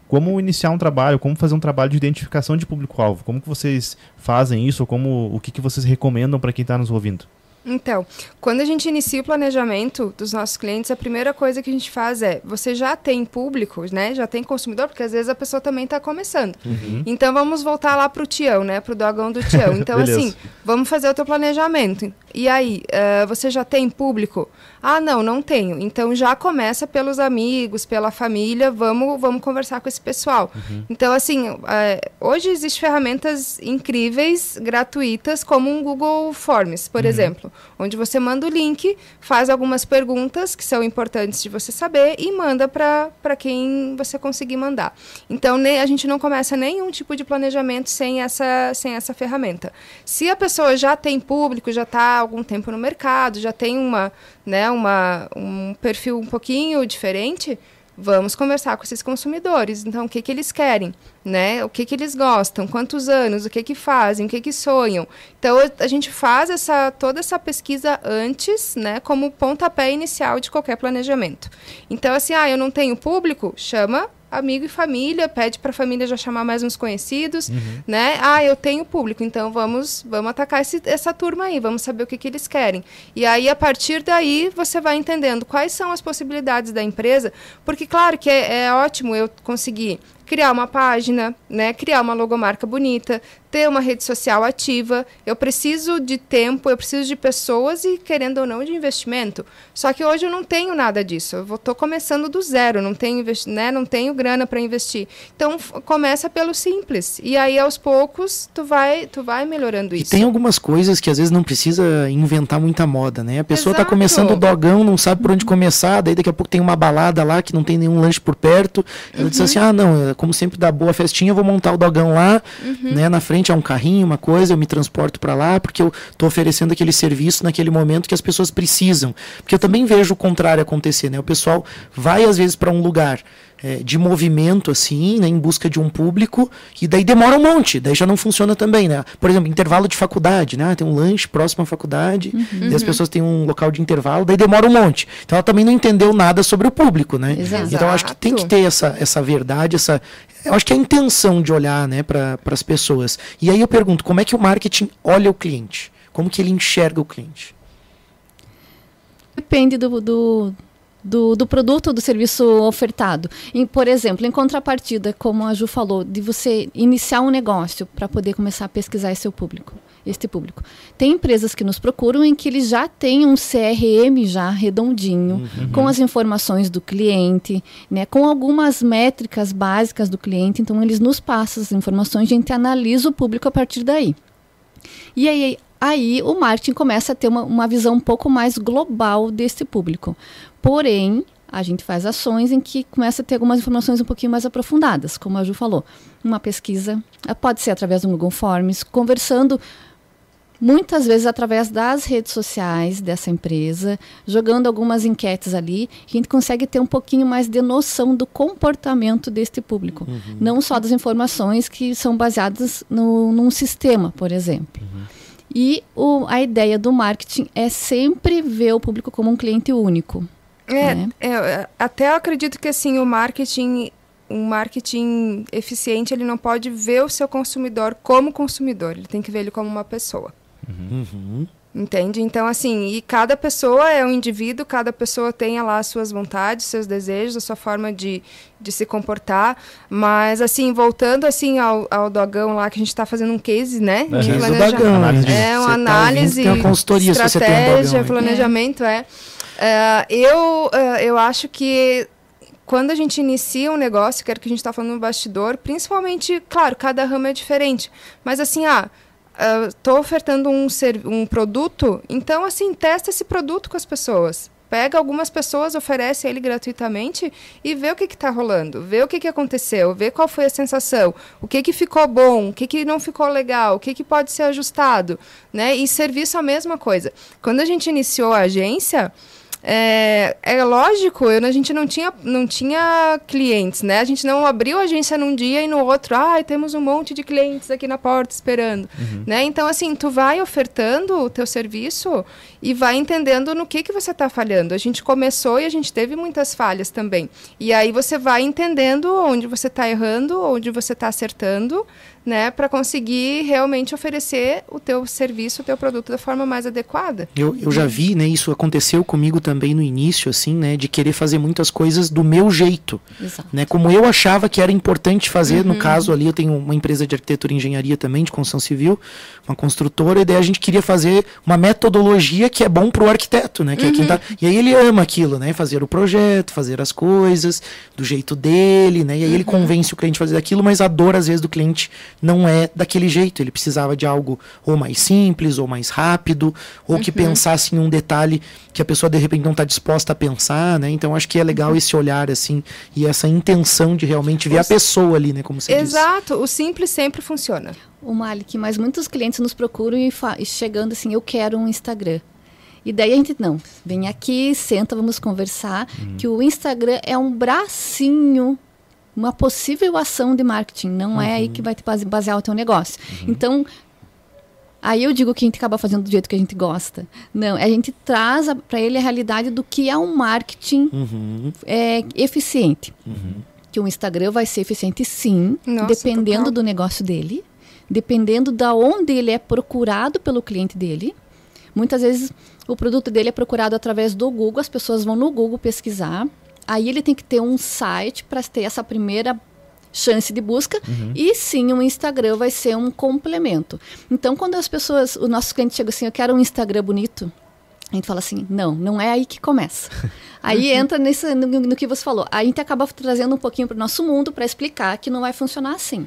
como iniciar um trabalho, como fazer um trabalho de identificação de público-alvo, como que vocês fazem isso, como o que, que vocês recomendam para quem está nos ouvindo? Então, quando a gente inicia o planejamento dos nossos clientes, a primeira coisa que a gente faz é, você já tem público, né? Já tem consumidor, porque às vezes a pessoa também está começando. Uhum. Então vamos voltar lá para o Tião, né? Para o dogão do Tião. Então assim, vamos fazer o teu planejamento. E aí, uh, você já tem público? Ah, não, não tenho. Então já começa pelos amigos, pela família, vamos, vamos conversar com esse pessoal. Uhum. Então, assim, uh, hoje existem ferramentas incríveis, gratuitas, como um Google Forms, por uhum. exemplo, onde você manda o link, faz algumas perguntas que são importantes de você saber e manda para quem você conseguir mandar. Então, ne, a gente não começa nenhum tipo de planejamento sem essa, sem essa ferramenta. Se a pessoa já tem público, já está há algum tempo no mercado, já tem uma né, uma, um perfil um pouquinho diferente, vamos conversar com esses consumidores. Então, o que, que eles querem, né? O que, que eles gostam, quantos anos, o que, que fazem, o que, que sonham. Então, a gente faz essa, toda essa pesquisa antes, né, como pontapé inicial de qualquer planejamento. Então, assim, ah, eu não tenho público, chama amigo e família, pede para a família já chamar mais uns conhecidos, uhum. né? Ah, eu tenho público, então vamos vamos atacar esse, essa turma aí, vamos saber o que, que eles querem. E aí, a partir daí, você vai entendendo quais são as possibilidades da empresa, porque, claro, que é, é ótimo eu conseguir criar uma página, né, criar uma logomarca bonita, ter uma rede social ativa. Eu preciso de tempo, eu preciso de pessoas e, querendo ou não, de investimento. Só que hoje eu não tenho nada disso. Eu estou começando do zero, não tenho, né, não tenho grana para investir. Então, começa pelo simples. E aí, aos poucos, tu vai, tu vai melhorando isso. E tem algumas coisas que às vezes não precisa inventar muita moda, né? A pessoa está começando o dogão, não sabe por onde começar, daí daqui a pouco tem uma balada lá que não tem nenhum lanche por perto. Ela uhum. diz assim: ah, não, como sempre dá boa festinha, eu vou montar o dogão lá, uhum. né? Na frente é um carrinho, uma coisa, eu me transporto para lá, porque eu estou oferecendo aquele serviço naquele momento que as pessoas precisam. Porque eu também vejo o contrário acontecer, né? O pessoal vai às vezes para um lugar é, de movimento, assim, né, em busca de um público, e daí demora um monte, daí já não funciona também, né? Por exemplo, intervalo de faculdade, né? Tem um lanche próximo à faculdade, uhum. as pessoas têm um local de intervalo, daí demora um monte. Então ela também não entendeu nada sobre o público, né? Exato. Então eu acho que tem que ter essa, essa verdade, essa. Eu acho que é a intenção de olhar né, para as pessoas. E aí eu pergunto, como é que o marketing olha o cliente? Como que ele enxerga o cliente? Depende do, do, do, do produto ou do serviço ofertado. Em, por exemplo, em contrapartida, como a Ju falou, de você iniciar um negócio para poder começar a pesquisar esse seu público, este público. Tem empresas que nos procuram em que eles já têm um CRM já redondinho, uhum. com as informações do cliente, né, com algumas métricas básicas do cliente, então eles nos passam as informações, a gente analisa o público a partir daí. E aí, aí o marketing começa a ter uma, uma visão um pouco mais global desse público. Porém, a gente faz ações em que começa a ter algumas informações um pouquinho mais aprofundadas, como a Ju falou. Uma pesquisa, eh, pode ser através do Google Forms, conversando muitas vezes através das redes sociais dessa empresa, jogando algumas enquetes ali, a gente consegue ter um pouquinho mais de noção do comportamento deste público. Uhum. Não só das informações que são baseadas no, num sistema, por exemplo. Uhum. E o, a ideia do marketing é sempre ver o público como um cliente único. É, né? é, até eu acredito que assim o marketing um marketing eficiente ele não pode ver o seu consumidor como consumidor ele tem que ver ele como uma pessoa uhum. Entende? Então, assim, e cada pessoa é um indivíduo, cada pessoa tem lá as suas vontades, seus desejos, a sua forma de, de se comportar. Mas, assim, voltando assim ao, ao dogão lá, que a gente está fazendo um case, né? É. de dogão, Análise de- É, uma tá análise, ouvindo, tem uma consultoria um estratégia, dogão aí. planejamento, é. É, eu, é, eu acho que quando a gente inicia um negócio, que era o que a gente está falando no bastidor, principalmente, claro, cada ramo é diferente, mas assim, ah, estou ofertando um, um produto, então assim, testa esse produto com as pessoas. Pega algumas pessoas, oferece ele gratuitamente e vê o que está rolando, vê o que, que aconteceu, vê qual foi a sensação, o que, que ficou bom, o que, que não ficou legal, o que, que pode ser ajustado. Né? E serviço a mesma coisa. Quando a gente iniciou a agência, é, é lógico, eu, a gente não tinha, não tinha clientes, né? A gente não abriu a agência num dia e no outro, ai, temos um monte de clientes aqui na porta esperando, né? Então, assim, tu vai ofertando o teu serviço e vai entendendo no que que você está falhando. A gente começou e a gente teve muitas falhas também. E aí você vai entendendo onde você está errando, onde você está acertando, né? Para conseguir realmente oferecer o teu serviço, o teu produto da forma mais adequada. Eu, eu já vi, né? Isso aconteceu comigo também no início, assim, né? De querer fazer muitas coisas do meu jeito. Exato. Né, como eu achava que era importante fazer, Uhum. no caso ali eu tenho uma empresa de arquitetura e engenharia também, de construção civil, uma construtora, e daí a gente queria fazer uma metodologia que é bom pro arquiteto, né? Que é quem Uhum. tá, e aí ele ama aquilo, né? Fazer o projeto, fazer as coisas do jeito dele, né? E aí ele Uhum. convence o cliente a fazer aquilo, mas a dor às vezes do cliente não é daquele jeito. Ele precisava de algo ou mais simples, ou mais rápido, ou Uhum. que pensasse em um detalhe que a pessoa de repente não está disposta a pensar, né? Então acho que é legal Uhum. esse olhar assim e essa intenção de realmente ver a pessoa ali, né? Como você disse. Exato, o simples sempre funciona. O Malik, mas muitos clientes nos procuram e, e chegando assim, eu quero um Instagram. E daí a gente, não, vem aqui, senta, vamos conversar, que o Instagram é um bracinho, uma possível ação de marketing, não é aí que vai te base- basear o teu negócio. Então, aí eu digo que a gente acaba fazendo do jeito que a gente gosta. Não, a gente traz para ele a realidade do que é um marketing Uhum. é, eficiente. Que o Instagram vai ser eficiente sim, Nossa, dependendo do negócio dele, dependendo da onde ele é procurado pelo cliente dele. Muitas vezes o produto dele é procurado através do Google, as pessoas vão no Google pesquisar. Aí ele tem que ter um site para ter essa primeira chance de busca e sim o Instagram vai ser um complemento. Então quando as pessoas, o nosso cliente chega assim, eu quero um Instagram bonito, a gente fala assim, não, não é aí que começa. Aí entra nesse, no, no que você falou. A gente acaba trazendo um pouquinho para o nosso mundo para explicar que não vai funcionar assim,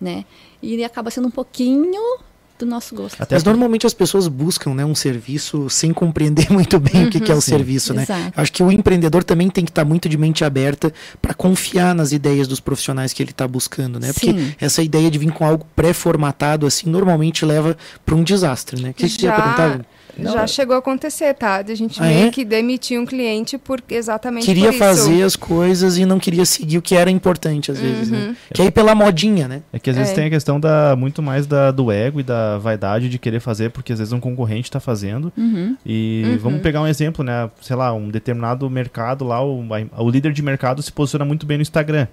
né? E acaba sendo um pouquinho do nosso gosto. Até Mas normalmente as pessoas buscam né, um serviço sem compreender muito bem o que, que é o serviço, né? Exato. Acho que o empreendedor também tem que estar muito de mente aberta para confiar nas ideias dos profissionais que ele está buscando, né? Porque Sim. essa ideia de vir com algo pré-formatado assim normalmente leva para um desastre, né? O que, que você ia perguntar? Já chegou a acontecer, tá? De a gente Ah, meio é? que demitir um cliente por exatamente Queria por isso. fazer as coisas e não queria seguir o que era importante às vezes, Uhum. né? Que aí pela modinha, né? É que às vezes É. tem a questão da muito mais da, do ego e da vaidade de querer fazer, porque às vezes um concorrente está fazendo. Uhum. E vamos pegar um exemplo, né? Sei lá, um determinado mercado lá, o, o líder de mercado se posiciona muito bem no Instagram.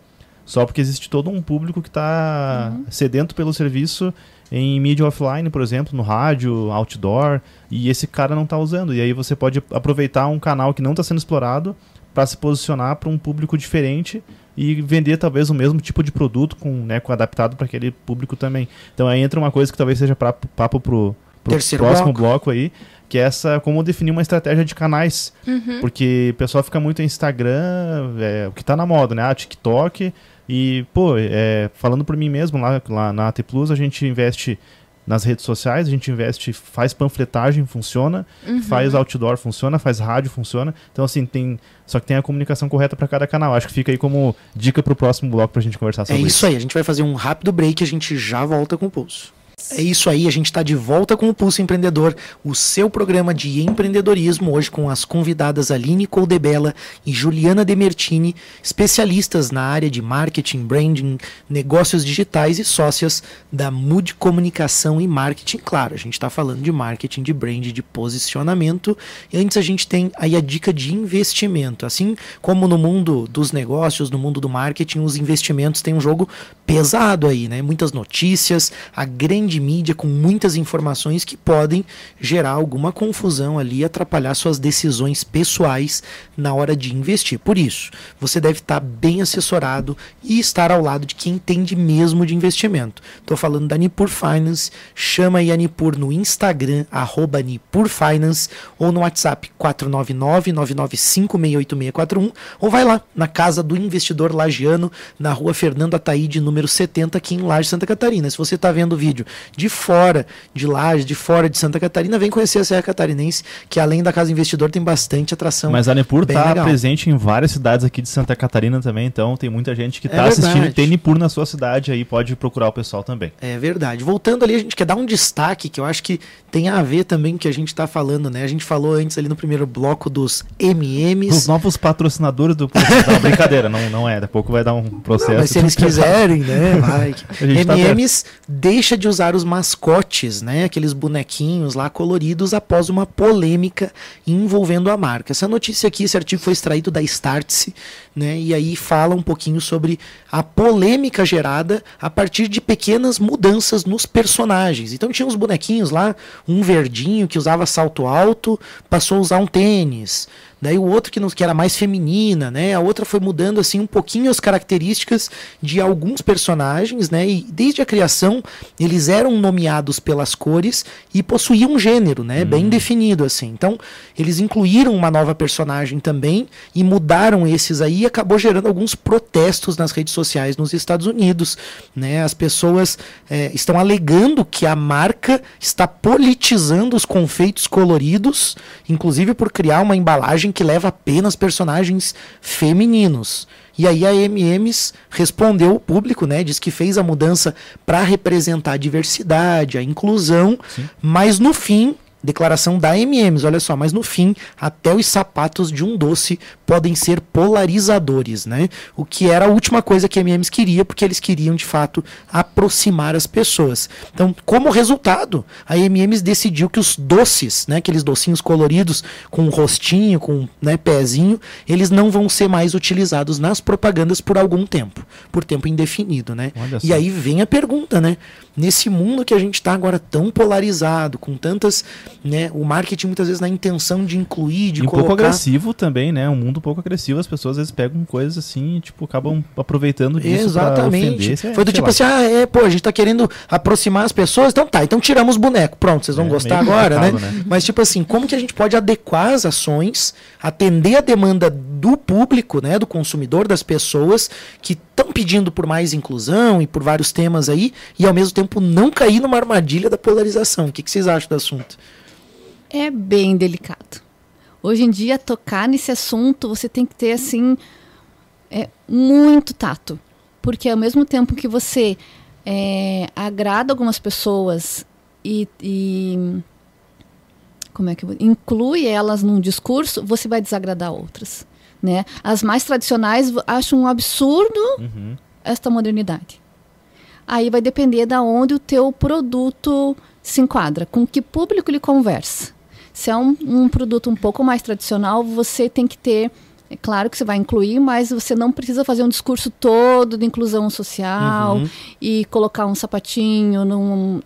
Só porque existe todo um público que está sedento pelo serviço em mídia offline, por exemplo, no rádio, outdoor, e esse cara não está usando. E aí você pode aproveitar um canal que não está sendo explorado para se posicionar para um público diferente e vender talvez o mesmo tipo de produto com, né, com adaptado para aquele público também. Então aí entra uma coisa que talvez seja pra, papo pro, pro Terceiro próximo bloco. bloco aí, que é essa como definir uma estratégia de canais. Porque o pessoal fica muito em Instagram, é, o que tá na moda, né? Ah, TikTok. E, pô, é, falando por mim mesmo, lá, lá na AT Plus a gente investe nas redes sociais, a gente investe, faz panfletagem, funciona, faz outdoor, funciona, faz rádio, funciona. Então, assim, tem. Só que tem a comunicação correta para cada canal. Acho que fica aí como dica pro próximo bloco pra gente conversar É sobre isso aí, a gente vai fazer um rápido break e a gente já volta com o Pulso. É isso aí, a gente está de volta com o Pulso Empreendedor, o seu programa de empreendedorismo, hoje com as convidadas Aline Coldebella e Juliana Demertini, especialistas na área de marketing, branding, negócios digitais e sócias da Mood Comunicação e Marketing. Claro, a gente está falando de marketing, de brand, de posicionamento. E antes a gente tem aí a dica de investimento. Assim como no mundo dos negócios, no mundo do marketing, os investimentos têm um jogo pesado aí, né? Muitas notícias, a grande grande mídia com muitas informações que podem gerar alguma confusão ali e atrapalhar suas decisões pessoais na hora de investir. Por isso, você deve estar bem assessorado e estar ao lado de quem entende mesmo de investimento. Estou falando da Nipur Finance, chama aí a Nipur no Instagram, arroba Nipur Finance, ou no WhatsApp 499-995-68641, ou vai lá na Casa do Investidor Lagiano, na rua Fernando Ataíde, número 70, aqui em Laje, Santa Catarina. Se você está vendo o vídeo de fora de Laje, de fora de Santa Catarina, vem conhecer a Serra Catarinense, que além da Casa Investidor tem bastante atração. Mas a Nipur bem está presente em várias cidades aqui de Santa Catarina também, então tem muita gente que É está assistindo e verdade. tem Nipur na sua cidade aí, pode procurar o pessoal também. É verdade. Voltando ali, a gente quer dar um destaque que eu acho que tem a ver também com o que a gente está falando, né? A gente falou antes ali no primeiro bloco dos MMs. Os novos patrocinadores do não, brincadeira, não, não é, daqui a pouco vai dar um processo. Mas se eles quiserem, né? Vai. Gente tá MMs deixa de usar os mascotes, né? Aqueles bonequinhos lá coloridos após uma polêmica envolvendo a marca. Essa notícia aqui, esse artigo foi extraído da Startse, né? E aí fala um pouquinho sobre a polêmica gerada a partir de pequenas mudanças nos personagens. Então tinha uns bonequinhos lá, um verdinho que usava salto alto, passou a usar um tênis. Daí o outro que, não, que era mais feminina, né? A outra foi mudando assim um pouquinho as características de alguns personagens, né? E desde a criação eles eram nomeados pelas cores e possuíam um gênero, né? Bem definido assim. Então eles incluíram uma nova personagem também e mudaram esses aí e acabou gerando alguns protestos nas redes sociais nos Estados Unidos, né? As pessoas eh, estão alegando que a marca está politizando os confeitos coloridos, inclusive por criar uma embalagem que leva apenas personagens femininos. E aí a MMs respondeu o público, né? Diz que fez a mudança para representar a diversidade, a inclusão, mas no fim, declaração da MMs, olha só, mas no fim, até os sapatos de um doce podem ser polarizadores, né? O que era a última coisa que a MMs queria, porque eles queriam de fato aproximar as pessoas. Então, como resultado, a MMs decidiu que os doces, né, aqueles docinhos coloridos com um rostinho, com né, pezinho, eles não vão ser mais utilizados nas propagandas por algum tempo, por tempo indefinido, né? E aí vem a pergunta, né? Nesse mundo que a gente está agora tão polarizado, com tantas, né, o marketing muitas vezes na intenção de incluir, de E um colocar pouco agressivo também, né? Um mundo um pouco agressivo, as pessoas às vezes pegam coisas assim e, tipo, acabam aproveitando disso Exatamente. ofender. Foi do tipo lá. assim, ah, é, pô, a gente tá querendo aproximar as pessoas, então tá, então tiramos o boneco. Pronto, vocês vão É, gostar agora, né? né? Mas tipo assim, como que a gente pode adequar as ações, atender a demanda do público, né, do consumidor, das pessoas que estão pedindo por mais inclusão e por vários temas aí, e ao mesmo tempo não cair numa armadilha da polarização. O que, que vocês acham do assunto? É bem delicado. Hoje em dia, tocar nesse assunto, você tem que ter, assim, é, muito tato. Porque ao mesmo tempo que você é, agrada algumas pessoas e, e como é que vou- inclui elas num discurso, você vai desagradar outras. Né? As mais tradicionais acham um absurdo Uhum. esta modernidade. Aí vai depender da onde o teu produto se enquadra, com que público ele conversa. Se é um, um produto um pouco mais tradicional, você tem que ter, é claro que você vai incluir, mas você não precisa fazer um discurso todo de inclusão social Uhum. e colocar um sapatinho num,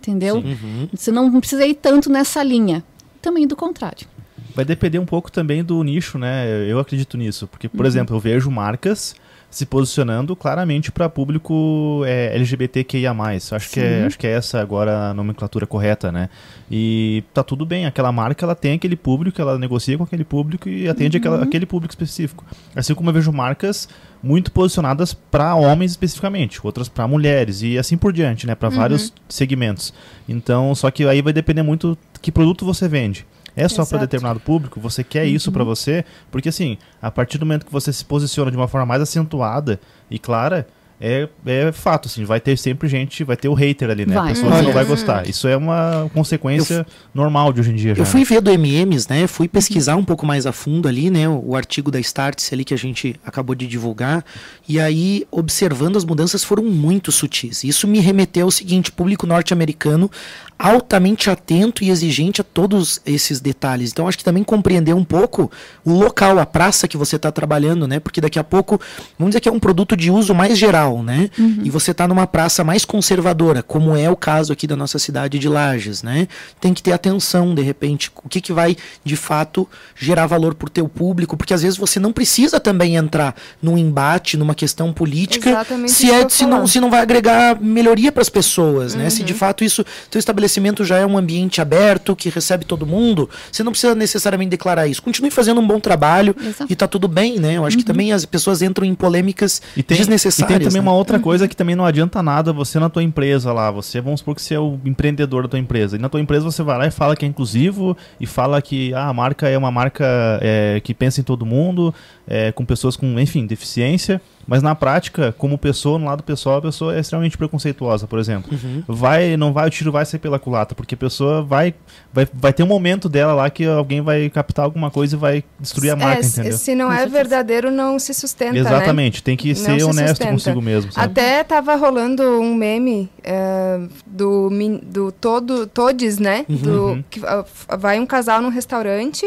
entendeu? Uhum. Você não precisa ir tanto nessa linha. Também do contrário. Vai depender um pouco também do nicho, né? Eu acredito nisso. Porque, por exemplo, eu vejo marcas se posicionando claramente para público é, LGBTQIA+. Acho que, é, Sim. acho que é essa agora a nomenclatura correta, né? E tá tudo bem, aquela marca ela tem aquele público, ela negocia com aquele público e atende aquela- aquele público específico. Assim como eu vejo marcas muito posicionadas para homens especificamente, outras para mulheres e assim por diante, né? Para vários segmentos. Então, só que aí vai depender muito que produto você vende. É só para determinado público? Você quer isso para você? Porque assim, a partir do momento que você se posiciona de uma forma mais acentuada e clara, é, é fato, assim, vai ter sempre gente, vai ter o hater ali, né? Vai. Pessoa que não vai gostar. Isso é uma consequência normal de hoje em dia já. Eu né? fui ver do MMs, né? Fui pesquisar um pouco mais a fundo ali, né? O, o artigo da Startse ali que a gente acabou de divulgar. E aí, observando as mudanças foram muito sutis. Isso me remeteu ao seguinte: público norte-americano altamente atento e exigente a todos esses detalhes. Então, acho que também compreender um pouco o local, a praça que você está trabalhando, né? Porque daqui a pouco, vamos dizer que é um produto de uso mais geral. Social, né? E você está numa praça mais conservadora, como é o caso aqui da nossa cidade de Lages, né? Tem que ter atenção, de repente, o que, que vai de fato gerar valor para o teu público, porque às vezes você não precisa também entrar num embate, numa questão política, Exatamente se é se não, se não vai agregar melhoria para as pessoas, né? Se de Uhum. fato isso, teu estabelecimento já é um ambiente aberto que recebe todo mundo, você não precisa necessariamente declarar isso. Continue fazendo um bom trabalho Exato. e tá tudo bem, né? Eu acho que também as pessoas entram em polêmicas E tem, e desnecessárias. tem também uma outra coisa que também não adianta nada você na tua empresa lá. Você, vamos supor que você é o empreendedor da tua empresa. E na tua empresa você vai lá e fala que é inclusivo e fala que ah, a marca é uma marca é, que pensa em todo mundo, é, com pessoas com, enfim, deficiência. Mas na prática, como pessoa, no lado pessoal, a pessoa é extremamente preconceituosa, por exemplo. Uhum. Vai, não vai, o tiro vai sair pela culata, porque a pessoa vai, vai, vai ter um momento dela lá que alguém vai captar alguma coisa e vai destruir a marca, É, se- entendeu? se não é verdadeiro, não se sustenta, né? Exatamente, tem que ser se honesto sustenta. consigo mesmo, sabe? Até tava rolando um meme é, do, do todo, Todes, né? Do, que, ah, f- vai um casal num restaurante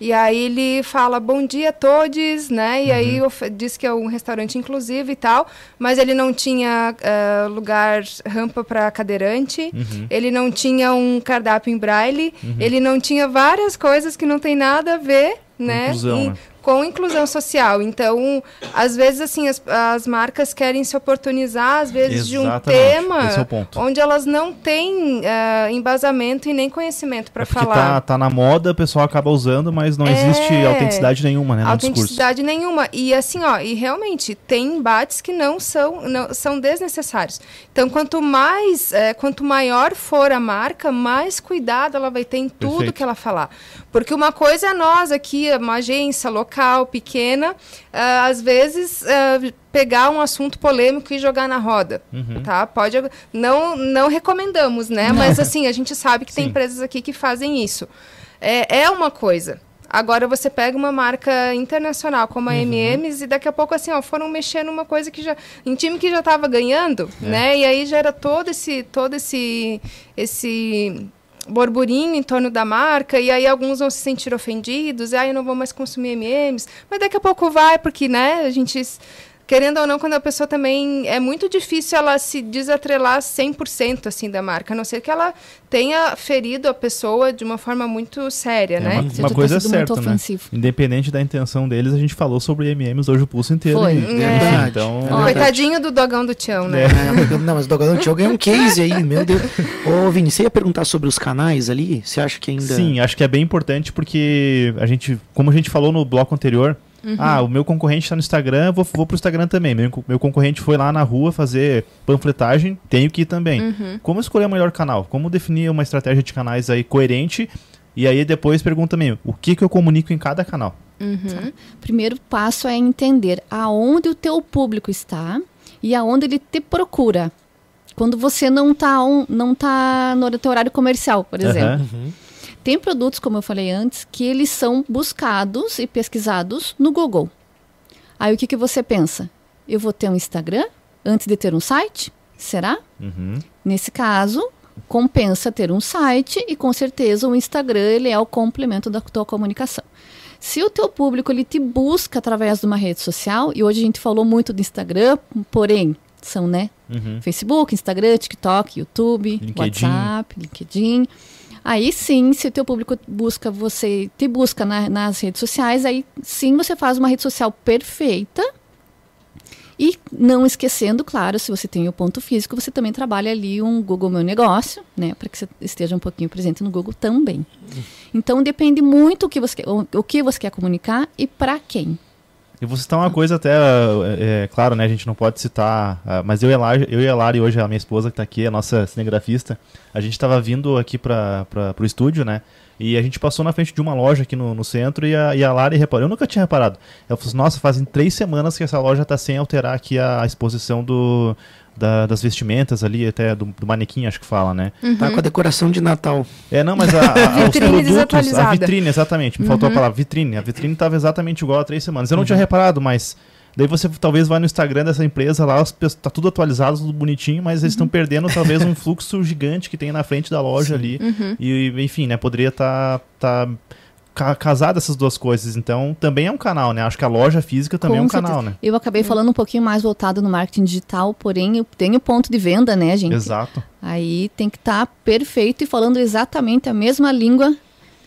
e aí ele fala bom dia Todes, né? E aí of- diz que é um restaurante inclusivo e tal, mas ele não tinha ah, lugar rampa para cadeirante, Uhum. ele não tinha um cardápio em braille, ele não tinha várias coisas que não tem nada a ver, né? inclusão, em- né? Com inclusão social. Então, às vezes, assim, as, as marcas querem se oportunizar, às vezes, de um Exatamente, tema é onde elas não têm ah, embasamento e nem conhecimento para É porque tá, falar. tá na moda, o pessoal acaba usando, mas não existe É. autenticidade nenhuma, né. Autenticidade nenhuma. E assim, ó, e realmente tem embates que não são, não, são desnecessários. Então, quanto mais, eh, quanto maior for a marca, mais cuidado ela vai ter em tudo Perfeito. que ela falar. Porque uma coisa é nós aqui, uma agência local, pequena, ah, às vezes ah, pegar um assunto polêmico e jogar na roda, Uhum. tá? Pode, não, não recomendamos, né? Mas assim, a gente sabe que tem empresas aqui que fazem isso. É, é uma coisa. Agora você pega uma marca internacional como a Uhum. M&M's e daqui a pouco assim, ó, foram mexer numa coisa que já em time que já estava ganhando, É. né? E aí gera todo esse todo esse esse borburinho em torno da marca e aí alguns vão se sentir ofendidos, e aí eu não vou mais consumir M&M's, mas daqui a pouco vai porque, né, a gente querendo ou não, quando a pessoa também é muito difícil ela se desatrelar 100% assim da marca, a não ser que ela tenha ferido a pessoa de uma forma muito séria, É, né? uma, uma tá coisa é sido muito certa, né? ofensivo. Independente da intenção deles, a gente falou sobre MMs hoje o pulso inteiro. Foi. e- É. enfim, Então, É verdade. Coitadinho do dogão do Tião, né? É, não, mas o Dogadão Tio ganhou um case aí, meu Deus. Ô, Vini, você ia perguntar sobre os canais ali? Você acha que ainda. Sim, acho que é bem importante porque a gente, como a gente falou no bloco anterior, Uhum. ah, o meu concorrente está no Instagram, eu vou, vou pro Instagram também. Meu, meu concorrente foi lá na rua fazer panfletagem, tenho que ir também. Uhum. Como escolher o melhor canal? Como definir uma estratégia de canais aí coerente? E aí depois pergunta também, o que, que eu comunico em cada canal? Uhum. Primeiro passo é entender aonde o teu público está e aonde ele te procura. Quando você não está não tá no teu horário comercial, por exemplo. Uhum. Tem produtos, como eu falei antes, que eles são buscados e pesquisados no Google. Aí o que, que você pensa? Eu vou ter um Instagram antes de ter um site? Será? Uhum. Nesse caso, compensa ter um site e com certeza o Instagram ele é o complemento da tua comunicação. Se o teu público ele te busca através de uma rede social, e hoje a gente falou muito do Instagram, porém, são, né, Uhum. Facebook, Instagram, TikTok, YouTube, LinkedIn. WhatsApp, LinkedIn. Aí sim, se o teu público busca você, te busca na- nas redes sociais, aí sim você faz uma rede social perfeita. E não esquecendo, claro, se você tem o ponto físico, você também trabalha ali um Google Meu Negócio, né, para que você esteja um pouquinho presente no Google também. Então depende muito o que você o, o que você quer comunicar e para quem. E vou citar uma coisa até, é, é, claro, né, a gente não pode citar, ah, mas eu e, a Lari, eu e a Lari, hoje a minha esposa que tá aqui, a nossa cinegrafista, a gente tava vindo aqui para pro estúdio, né, e a gente passou na frente de uma loja aqui no, no centro e a, e a Lari reparou, eu nunca tinha reparado, ela falou assim, nossa, fazem três semanas que essa loja tá sem alterar aqui a, a exposição do, da- das vestimentas ali, até do, do manequim, acho que fala, né. Tá com a decoração de Natal. É, não, mas a, a, os produtos, a vitrine, exatamente, me faltou a palavra vitrine. A vitrine estava exatamente igual há três semanas. Eu não tinha reparado, mas daí você talvez vai no Instagram dessa empresa lá, tá tudo atualizado, tudo bonitinho, mas eles estão perdendo talvez um fluxo gigante que tem na frente da loja ali. E, enfim, né, poderia estar tá, ca casar dessas duas coisas. Então, também é um canal, né? Acho que a loja física também Com é um certeza. canal, né? Eu acabei falando um pouquinho mais voltado no marketing digital, porém eu tenho o ponto de venda, né, gente? Exato. Aí tem que estar perfeito e falando exatamente a mesma língua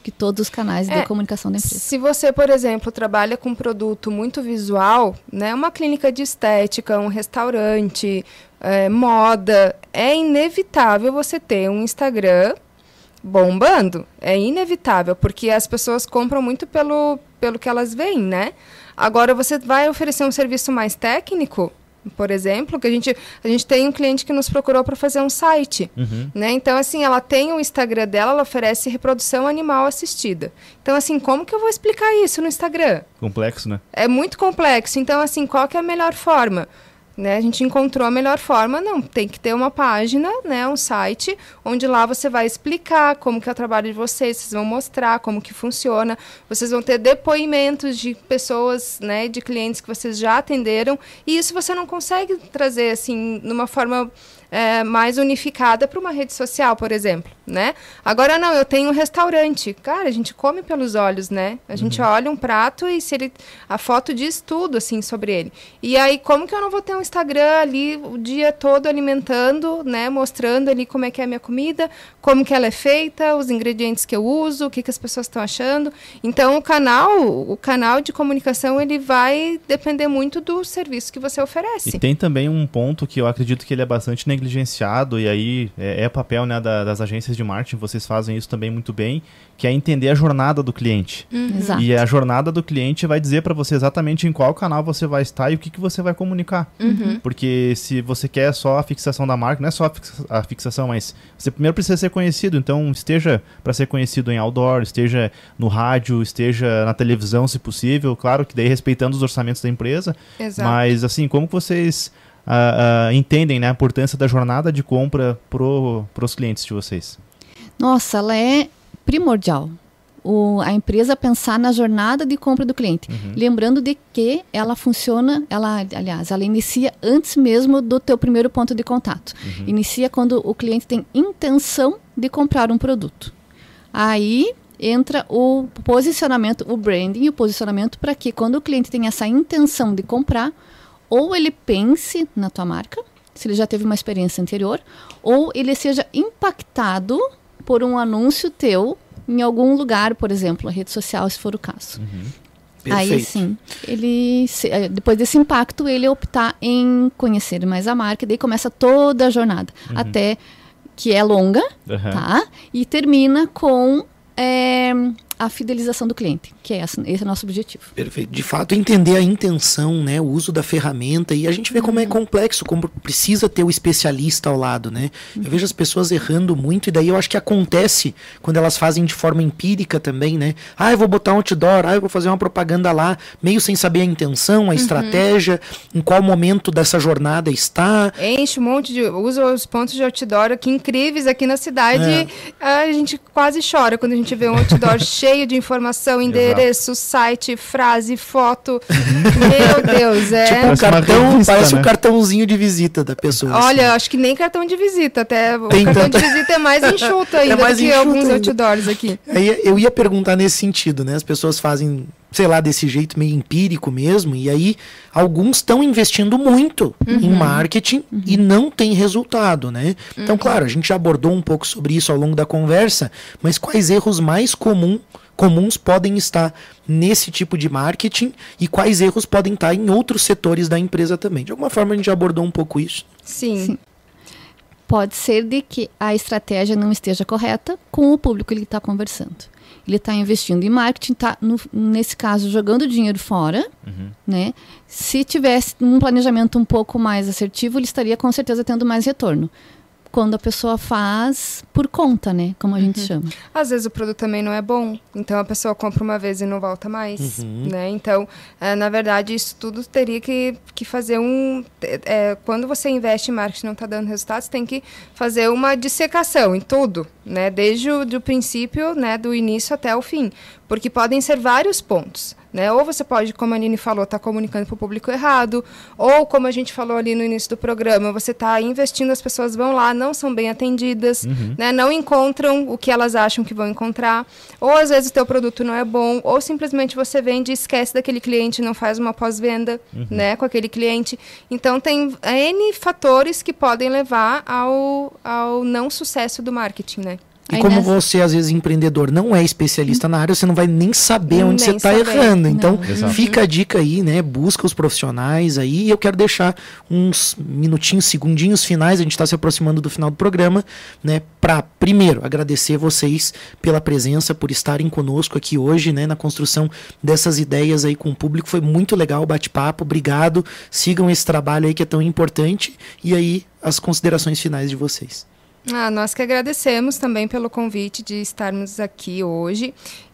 que todos os canais É, de comunicação da empresa. Se você, por exemplo, trabalha com um produto muito visual, né, uma clínica de estética, um restaurante, é, moda, é inevitável você ter um Instagram bombando. É inevitável, porque as pessoas compram muito pelo, pelo que elas veem, né? Agora, você vai oferecer um serviço mais técnico, por exemplo, que a gente, a gente tem um cliente que nos procurou para fazer um site. Uhum. Né? Então, assim, ela tem o Instagram dela, ela oferece reprodução animal assistida. Então, assim, como que eu vou explicar isso no Instagram? Complexo, né? É muito complexo. Então, assim, qual que é a melhor forma? Né? A gente encontrou a melhor forma, não, tem que ter uma página, né, um site, onde lá você vai explicar como que é o trabalho de vocês, vocês vão mostrar como que funciona, vocês vão ter depoimentos de pessoas, né, de clientes que vocês já atenderam, e isso você não consegue trazer, assim, numa forma é, mais unificada para uma rede social, por exemplo, né? Agora não, eu tenho um restaurante. Cara, a gente come pelos olhos, né? A gente olha um prato e se ele a foto diz tudo assim sobre ele. E aí como que eu não vou ter um Instagram ali o dia todo alimentando, né, mostrando ali como é que é a minha comida, como que ela é feita, os ingredientes que eu uso, o que que as pessoas estão achando. Então o canal, o canal de comunicação, ele vai depender muito do serviço que você oferece. E tem também um ponto que eu acredito que ele é bastante negligenciado, e aí é, é papel né, da- das agências de marketing, vocês fazem isso também muito bem, que é entender a jornada do cliente. Exato. E a jornada do cliente vai dizer para você exatamente em qual canal você vai estar e o que, que você vai comunicar. Porque se você quer só a fixação da marca, não é só a fixa- a fixação, mas você primeiro precisa ser conhecido. Então, esteja para ser conhecido em outdoor, esteja no rádio, esteja na televisão, se possível. Claro que daí respeitando os orçamentos da empresa. Exato. Mas, assim, como que vocês ah, ah, entendem né, a importância da jornada de compra para os clientes de vocês? Nossa, ela é primordial. O, a empresa pensar na jornada de compra do cliente. Lembrando de que ela funciona, ela, aliás, ela inicia antes mesmo do teu primeiro ponto de contato. Inicia quando o cliente tem intenção de comprar um produto. Aí entra o posicionamento, o branding o posicionamento para que quando o cliente tem essa intenção de comprar, ou ele pense na tua marca, se ele já teve uma experiência anterior, ou ele seja impactado por um anúncio teu em algum lugar, por exemplo, a rede social, se for o caso. Aí Perfeito. sim, ele eh, depois desse impacto, ele optar em conhecer mais a marca, e daí começa toda a jornada, até que é longa, Aham. tá? E termina com eh, a fidelização do cliente, que é essa, esse é o nosso objetivo. Perfeito. De fato, entender a intenção, né, o uso da ferramenta e a gente vê como é complexo, como precisa ter o especialista ao lado, né? Eu vejo as pessoas errando muito e daí eu acho que acontece quando elas fazem de forma empírica também, né? Ah, eu vou botar um outdoor, ah, eu vou fazer uma propaganda lá, meio sem saber a intenção, a estratégia, em qual momento dessa jornada está. Enche um monte de. Usa os pontos de outdoor aqui incríveis aqui na cidade. A gente quase chora quando a gente vê um outdoor cheio de informação, endereço, site, frase, foto. Meu Deus, é. Tipo, um cartão, revista, parece né? um cartãozinho de visita da pessoa. Olha, assim. acho que nem cartão de visita, até o Tem cartão tanta- de visita é mais enxuto ainda mais do que enxuto alguns ainda. outdoors aqui. Aí eu ia perguntar nesse sentido, né? As pessoas fazem, sei lá, desse jeito meio empírico mesmo, e aí alguns estão investindo muito em marketing e não tem resultado, né? Então, claro, a gente já abordou um pouco sobre isso ao longo da conversa, mas quais erros mais comum, comuns podem estar nesse tipo de marketing e quais erros podem estar em outros setores da empresa também? De alguma forma a gente já abordou um pouco isso. Sim. Sim. Pode ser de que a estratégia não esteja correta com o público que ele está conversando. Ele está investindo em marketing, está, nesse caso, jogando dinheiro fora. Né? Se tivesse um planejamento um pouco mais assertivo, ele estaria com certeza tendo mais retorno. Quando a pessoa faz por conta, né? Como a gente chama. Às vezes o produto também não é bom, então a pessoa compra uma vez e não volta mais, né? Então, é, na verdade, isso tudo teria que, que fazer um... é, quando você investe em marketing e não está dando resultados, tem que fazer uma dissecação em tudo, né? Desde o do princípio, né? Do início até o fim. Porque podem ser vários pontos. Né? Ou você pode, como a Aline falou, estar tá comunicando para o público errado, ou como a gente falou ali no início do programa, você está investindo, as pessoas vão lá, não são bem atendidas, uhum. né? não encontram o que elas acham que vão encontrar, ou às vezes o teu produto não é bom, ou simplesmente você vende e esquece daquele cliente, não faz uma pós-venda uhum. né, com aquele cliente. Então tem N fatores que podem levar ao, ao não sucesso do marketing, né? E Aí como nessa... você, às vezes, empreendedor, não é especialista na área, você não vai nem saber onde nem você está errando. Então, fica a dica aí, né? Busca os profissionais aí. E eu quero deixar uns minutinhos, segundinhos finais, a gente está se aproximando do final do programa, né? Para, primeiro, agradecer vocês pela presença, por estarem conosco aqui hoje, né? Na construção dessas ideias aí com o público. Foi muito legal o bate-papo. Obrigado. Sigam esse trabalho aí que é tão importante. E aí, as considerações finais de vocês. Ah, nós que agradecemos também pelo convite de estarmos aqui hoje.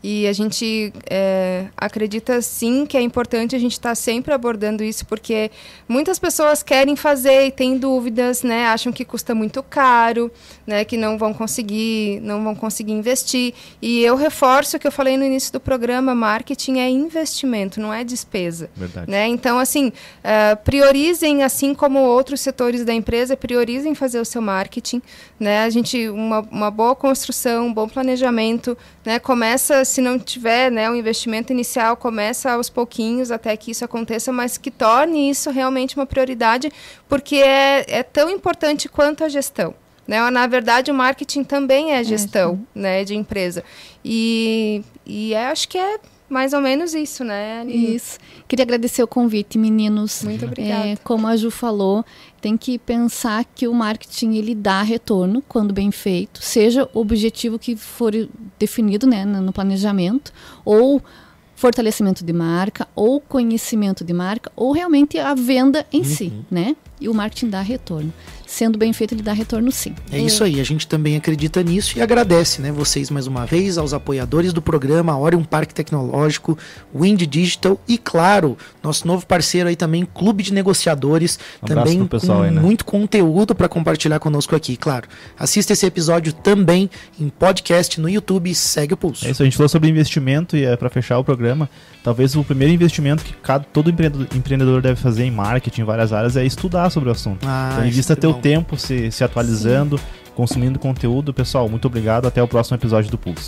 E a gente é, acredita sim que é importante a gente estar tá sempre abordando isso, porque muitas pessoas querem fazer e têm dúvidas, né? Acham que custa muito caro, né? Que não vão conseguir, não vão conseguir investir. E eu reforço o que eu falei no início do programa: marketing é investimento, não é despesa. Verdade. Né? Então, assim, uh, priorizem, assim como outros setores da empresa, priorizem fazer o seu marketing. Né? A gente, uma, uma boa construção, um bom planejamento, né? Começa se não tiver né, um investimento inicial, começa aos pouquinhos até que isso aconteça, mas que torne isso realmente uma prioridade, porque é, é tão importante quanto a gestão. Né? Na verdade, o marketing também é gestão é, né, de empresa. E, e é, acho que é mais ou menos isso, né? Aline? Isso. Queria agradecer o convite, meninos. Muito obrigada. É, como a Ju falou, tem que pensar que o marketing ele dá retorno quando bem feito, seja o objetivo que for definido né, no planejamento, ou fortalecimento de marca, ou conhecimento de marca, ou realmente a venda em uhum. si, né? E o marketing dá retorno sendo bem feito, ele dá retorno sim. É isso aí, a gente também acredita nisso e agradece, né, vocês mais uma vez, aos apoiadores do programa, Orion Parque Tecnológico, Wind Digital e, claro, nosso novo parceiro aí também, Clube de Negociadores, um também com aí, né? muito conteúdo para compartilhar conosco aqui, claro. Assista esse episódio também em podcast no YouTube e segue o pulso. É isso, a gente falou sobre investimento e é para fechar o programa, talvez o primeiro investimento que cada, todo empreendedor deve fazer em marketing, em várias áreas, é estudar sobre o assunto. Ah, então, invista teu tempo se, se atualizando, Sim. consumindo conteúdo. Pessoal, muito obrigado. Até o próximo episódio do Pulso.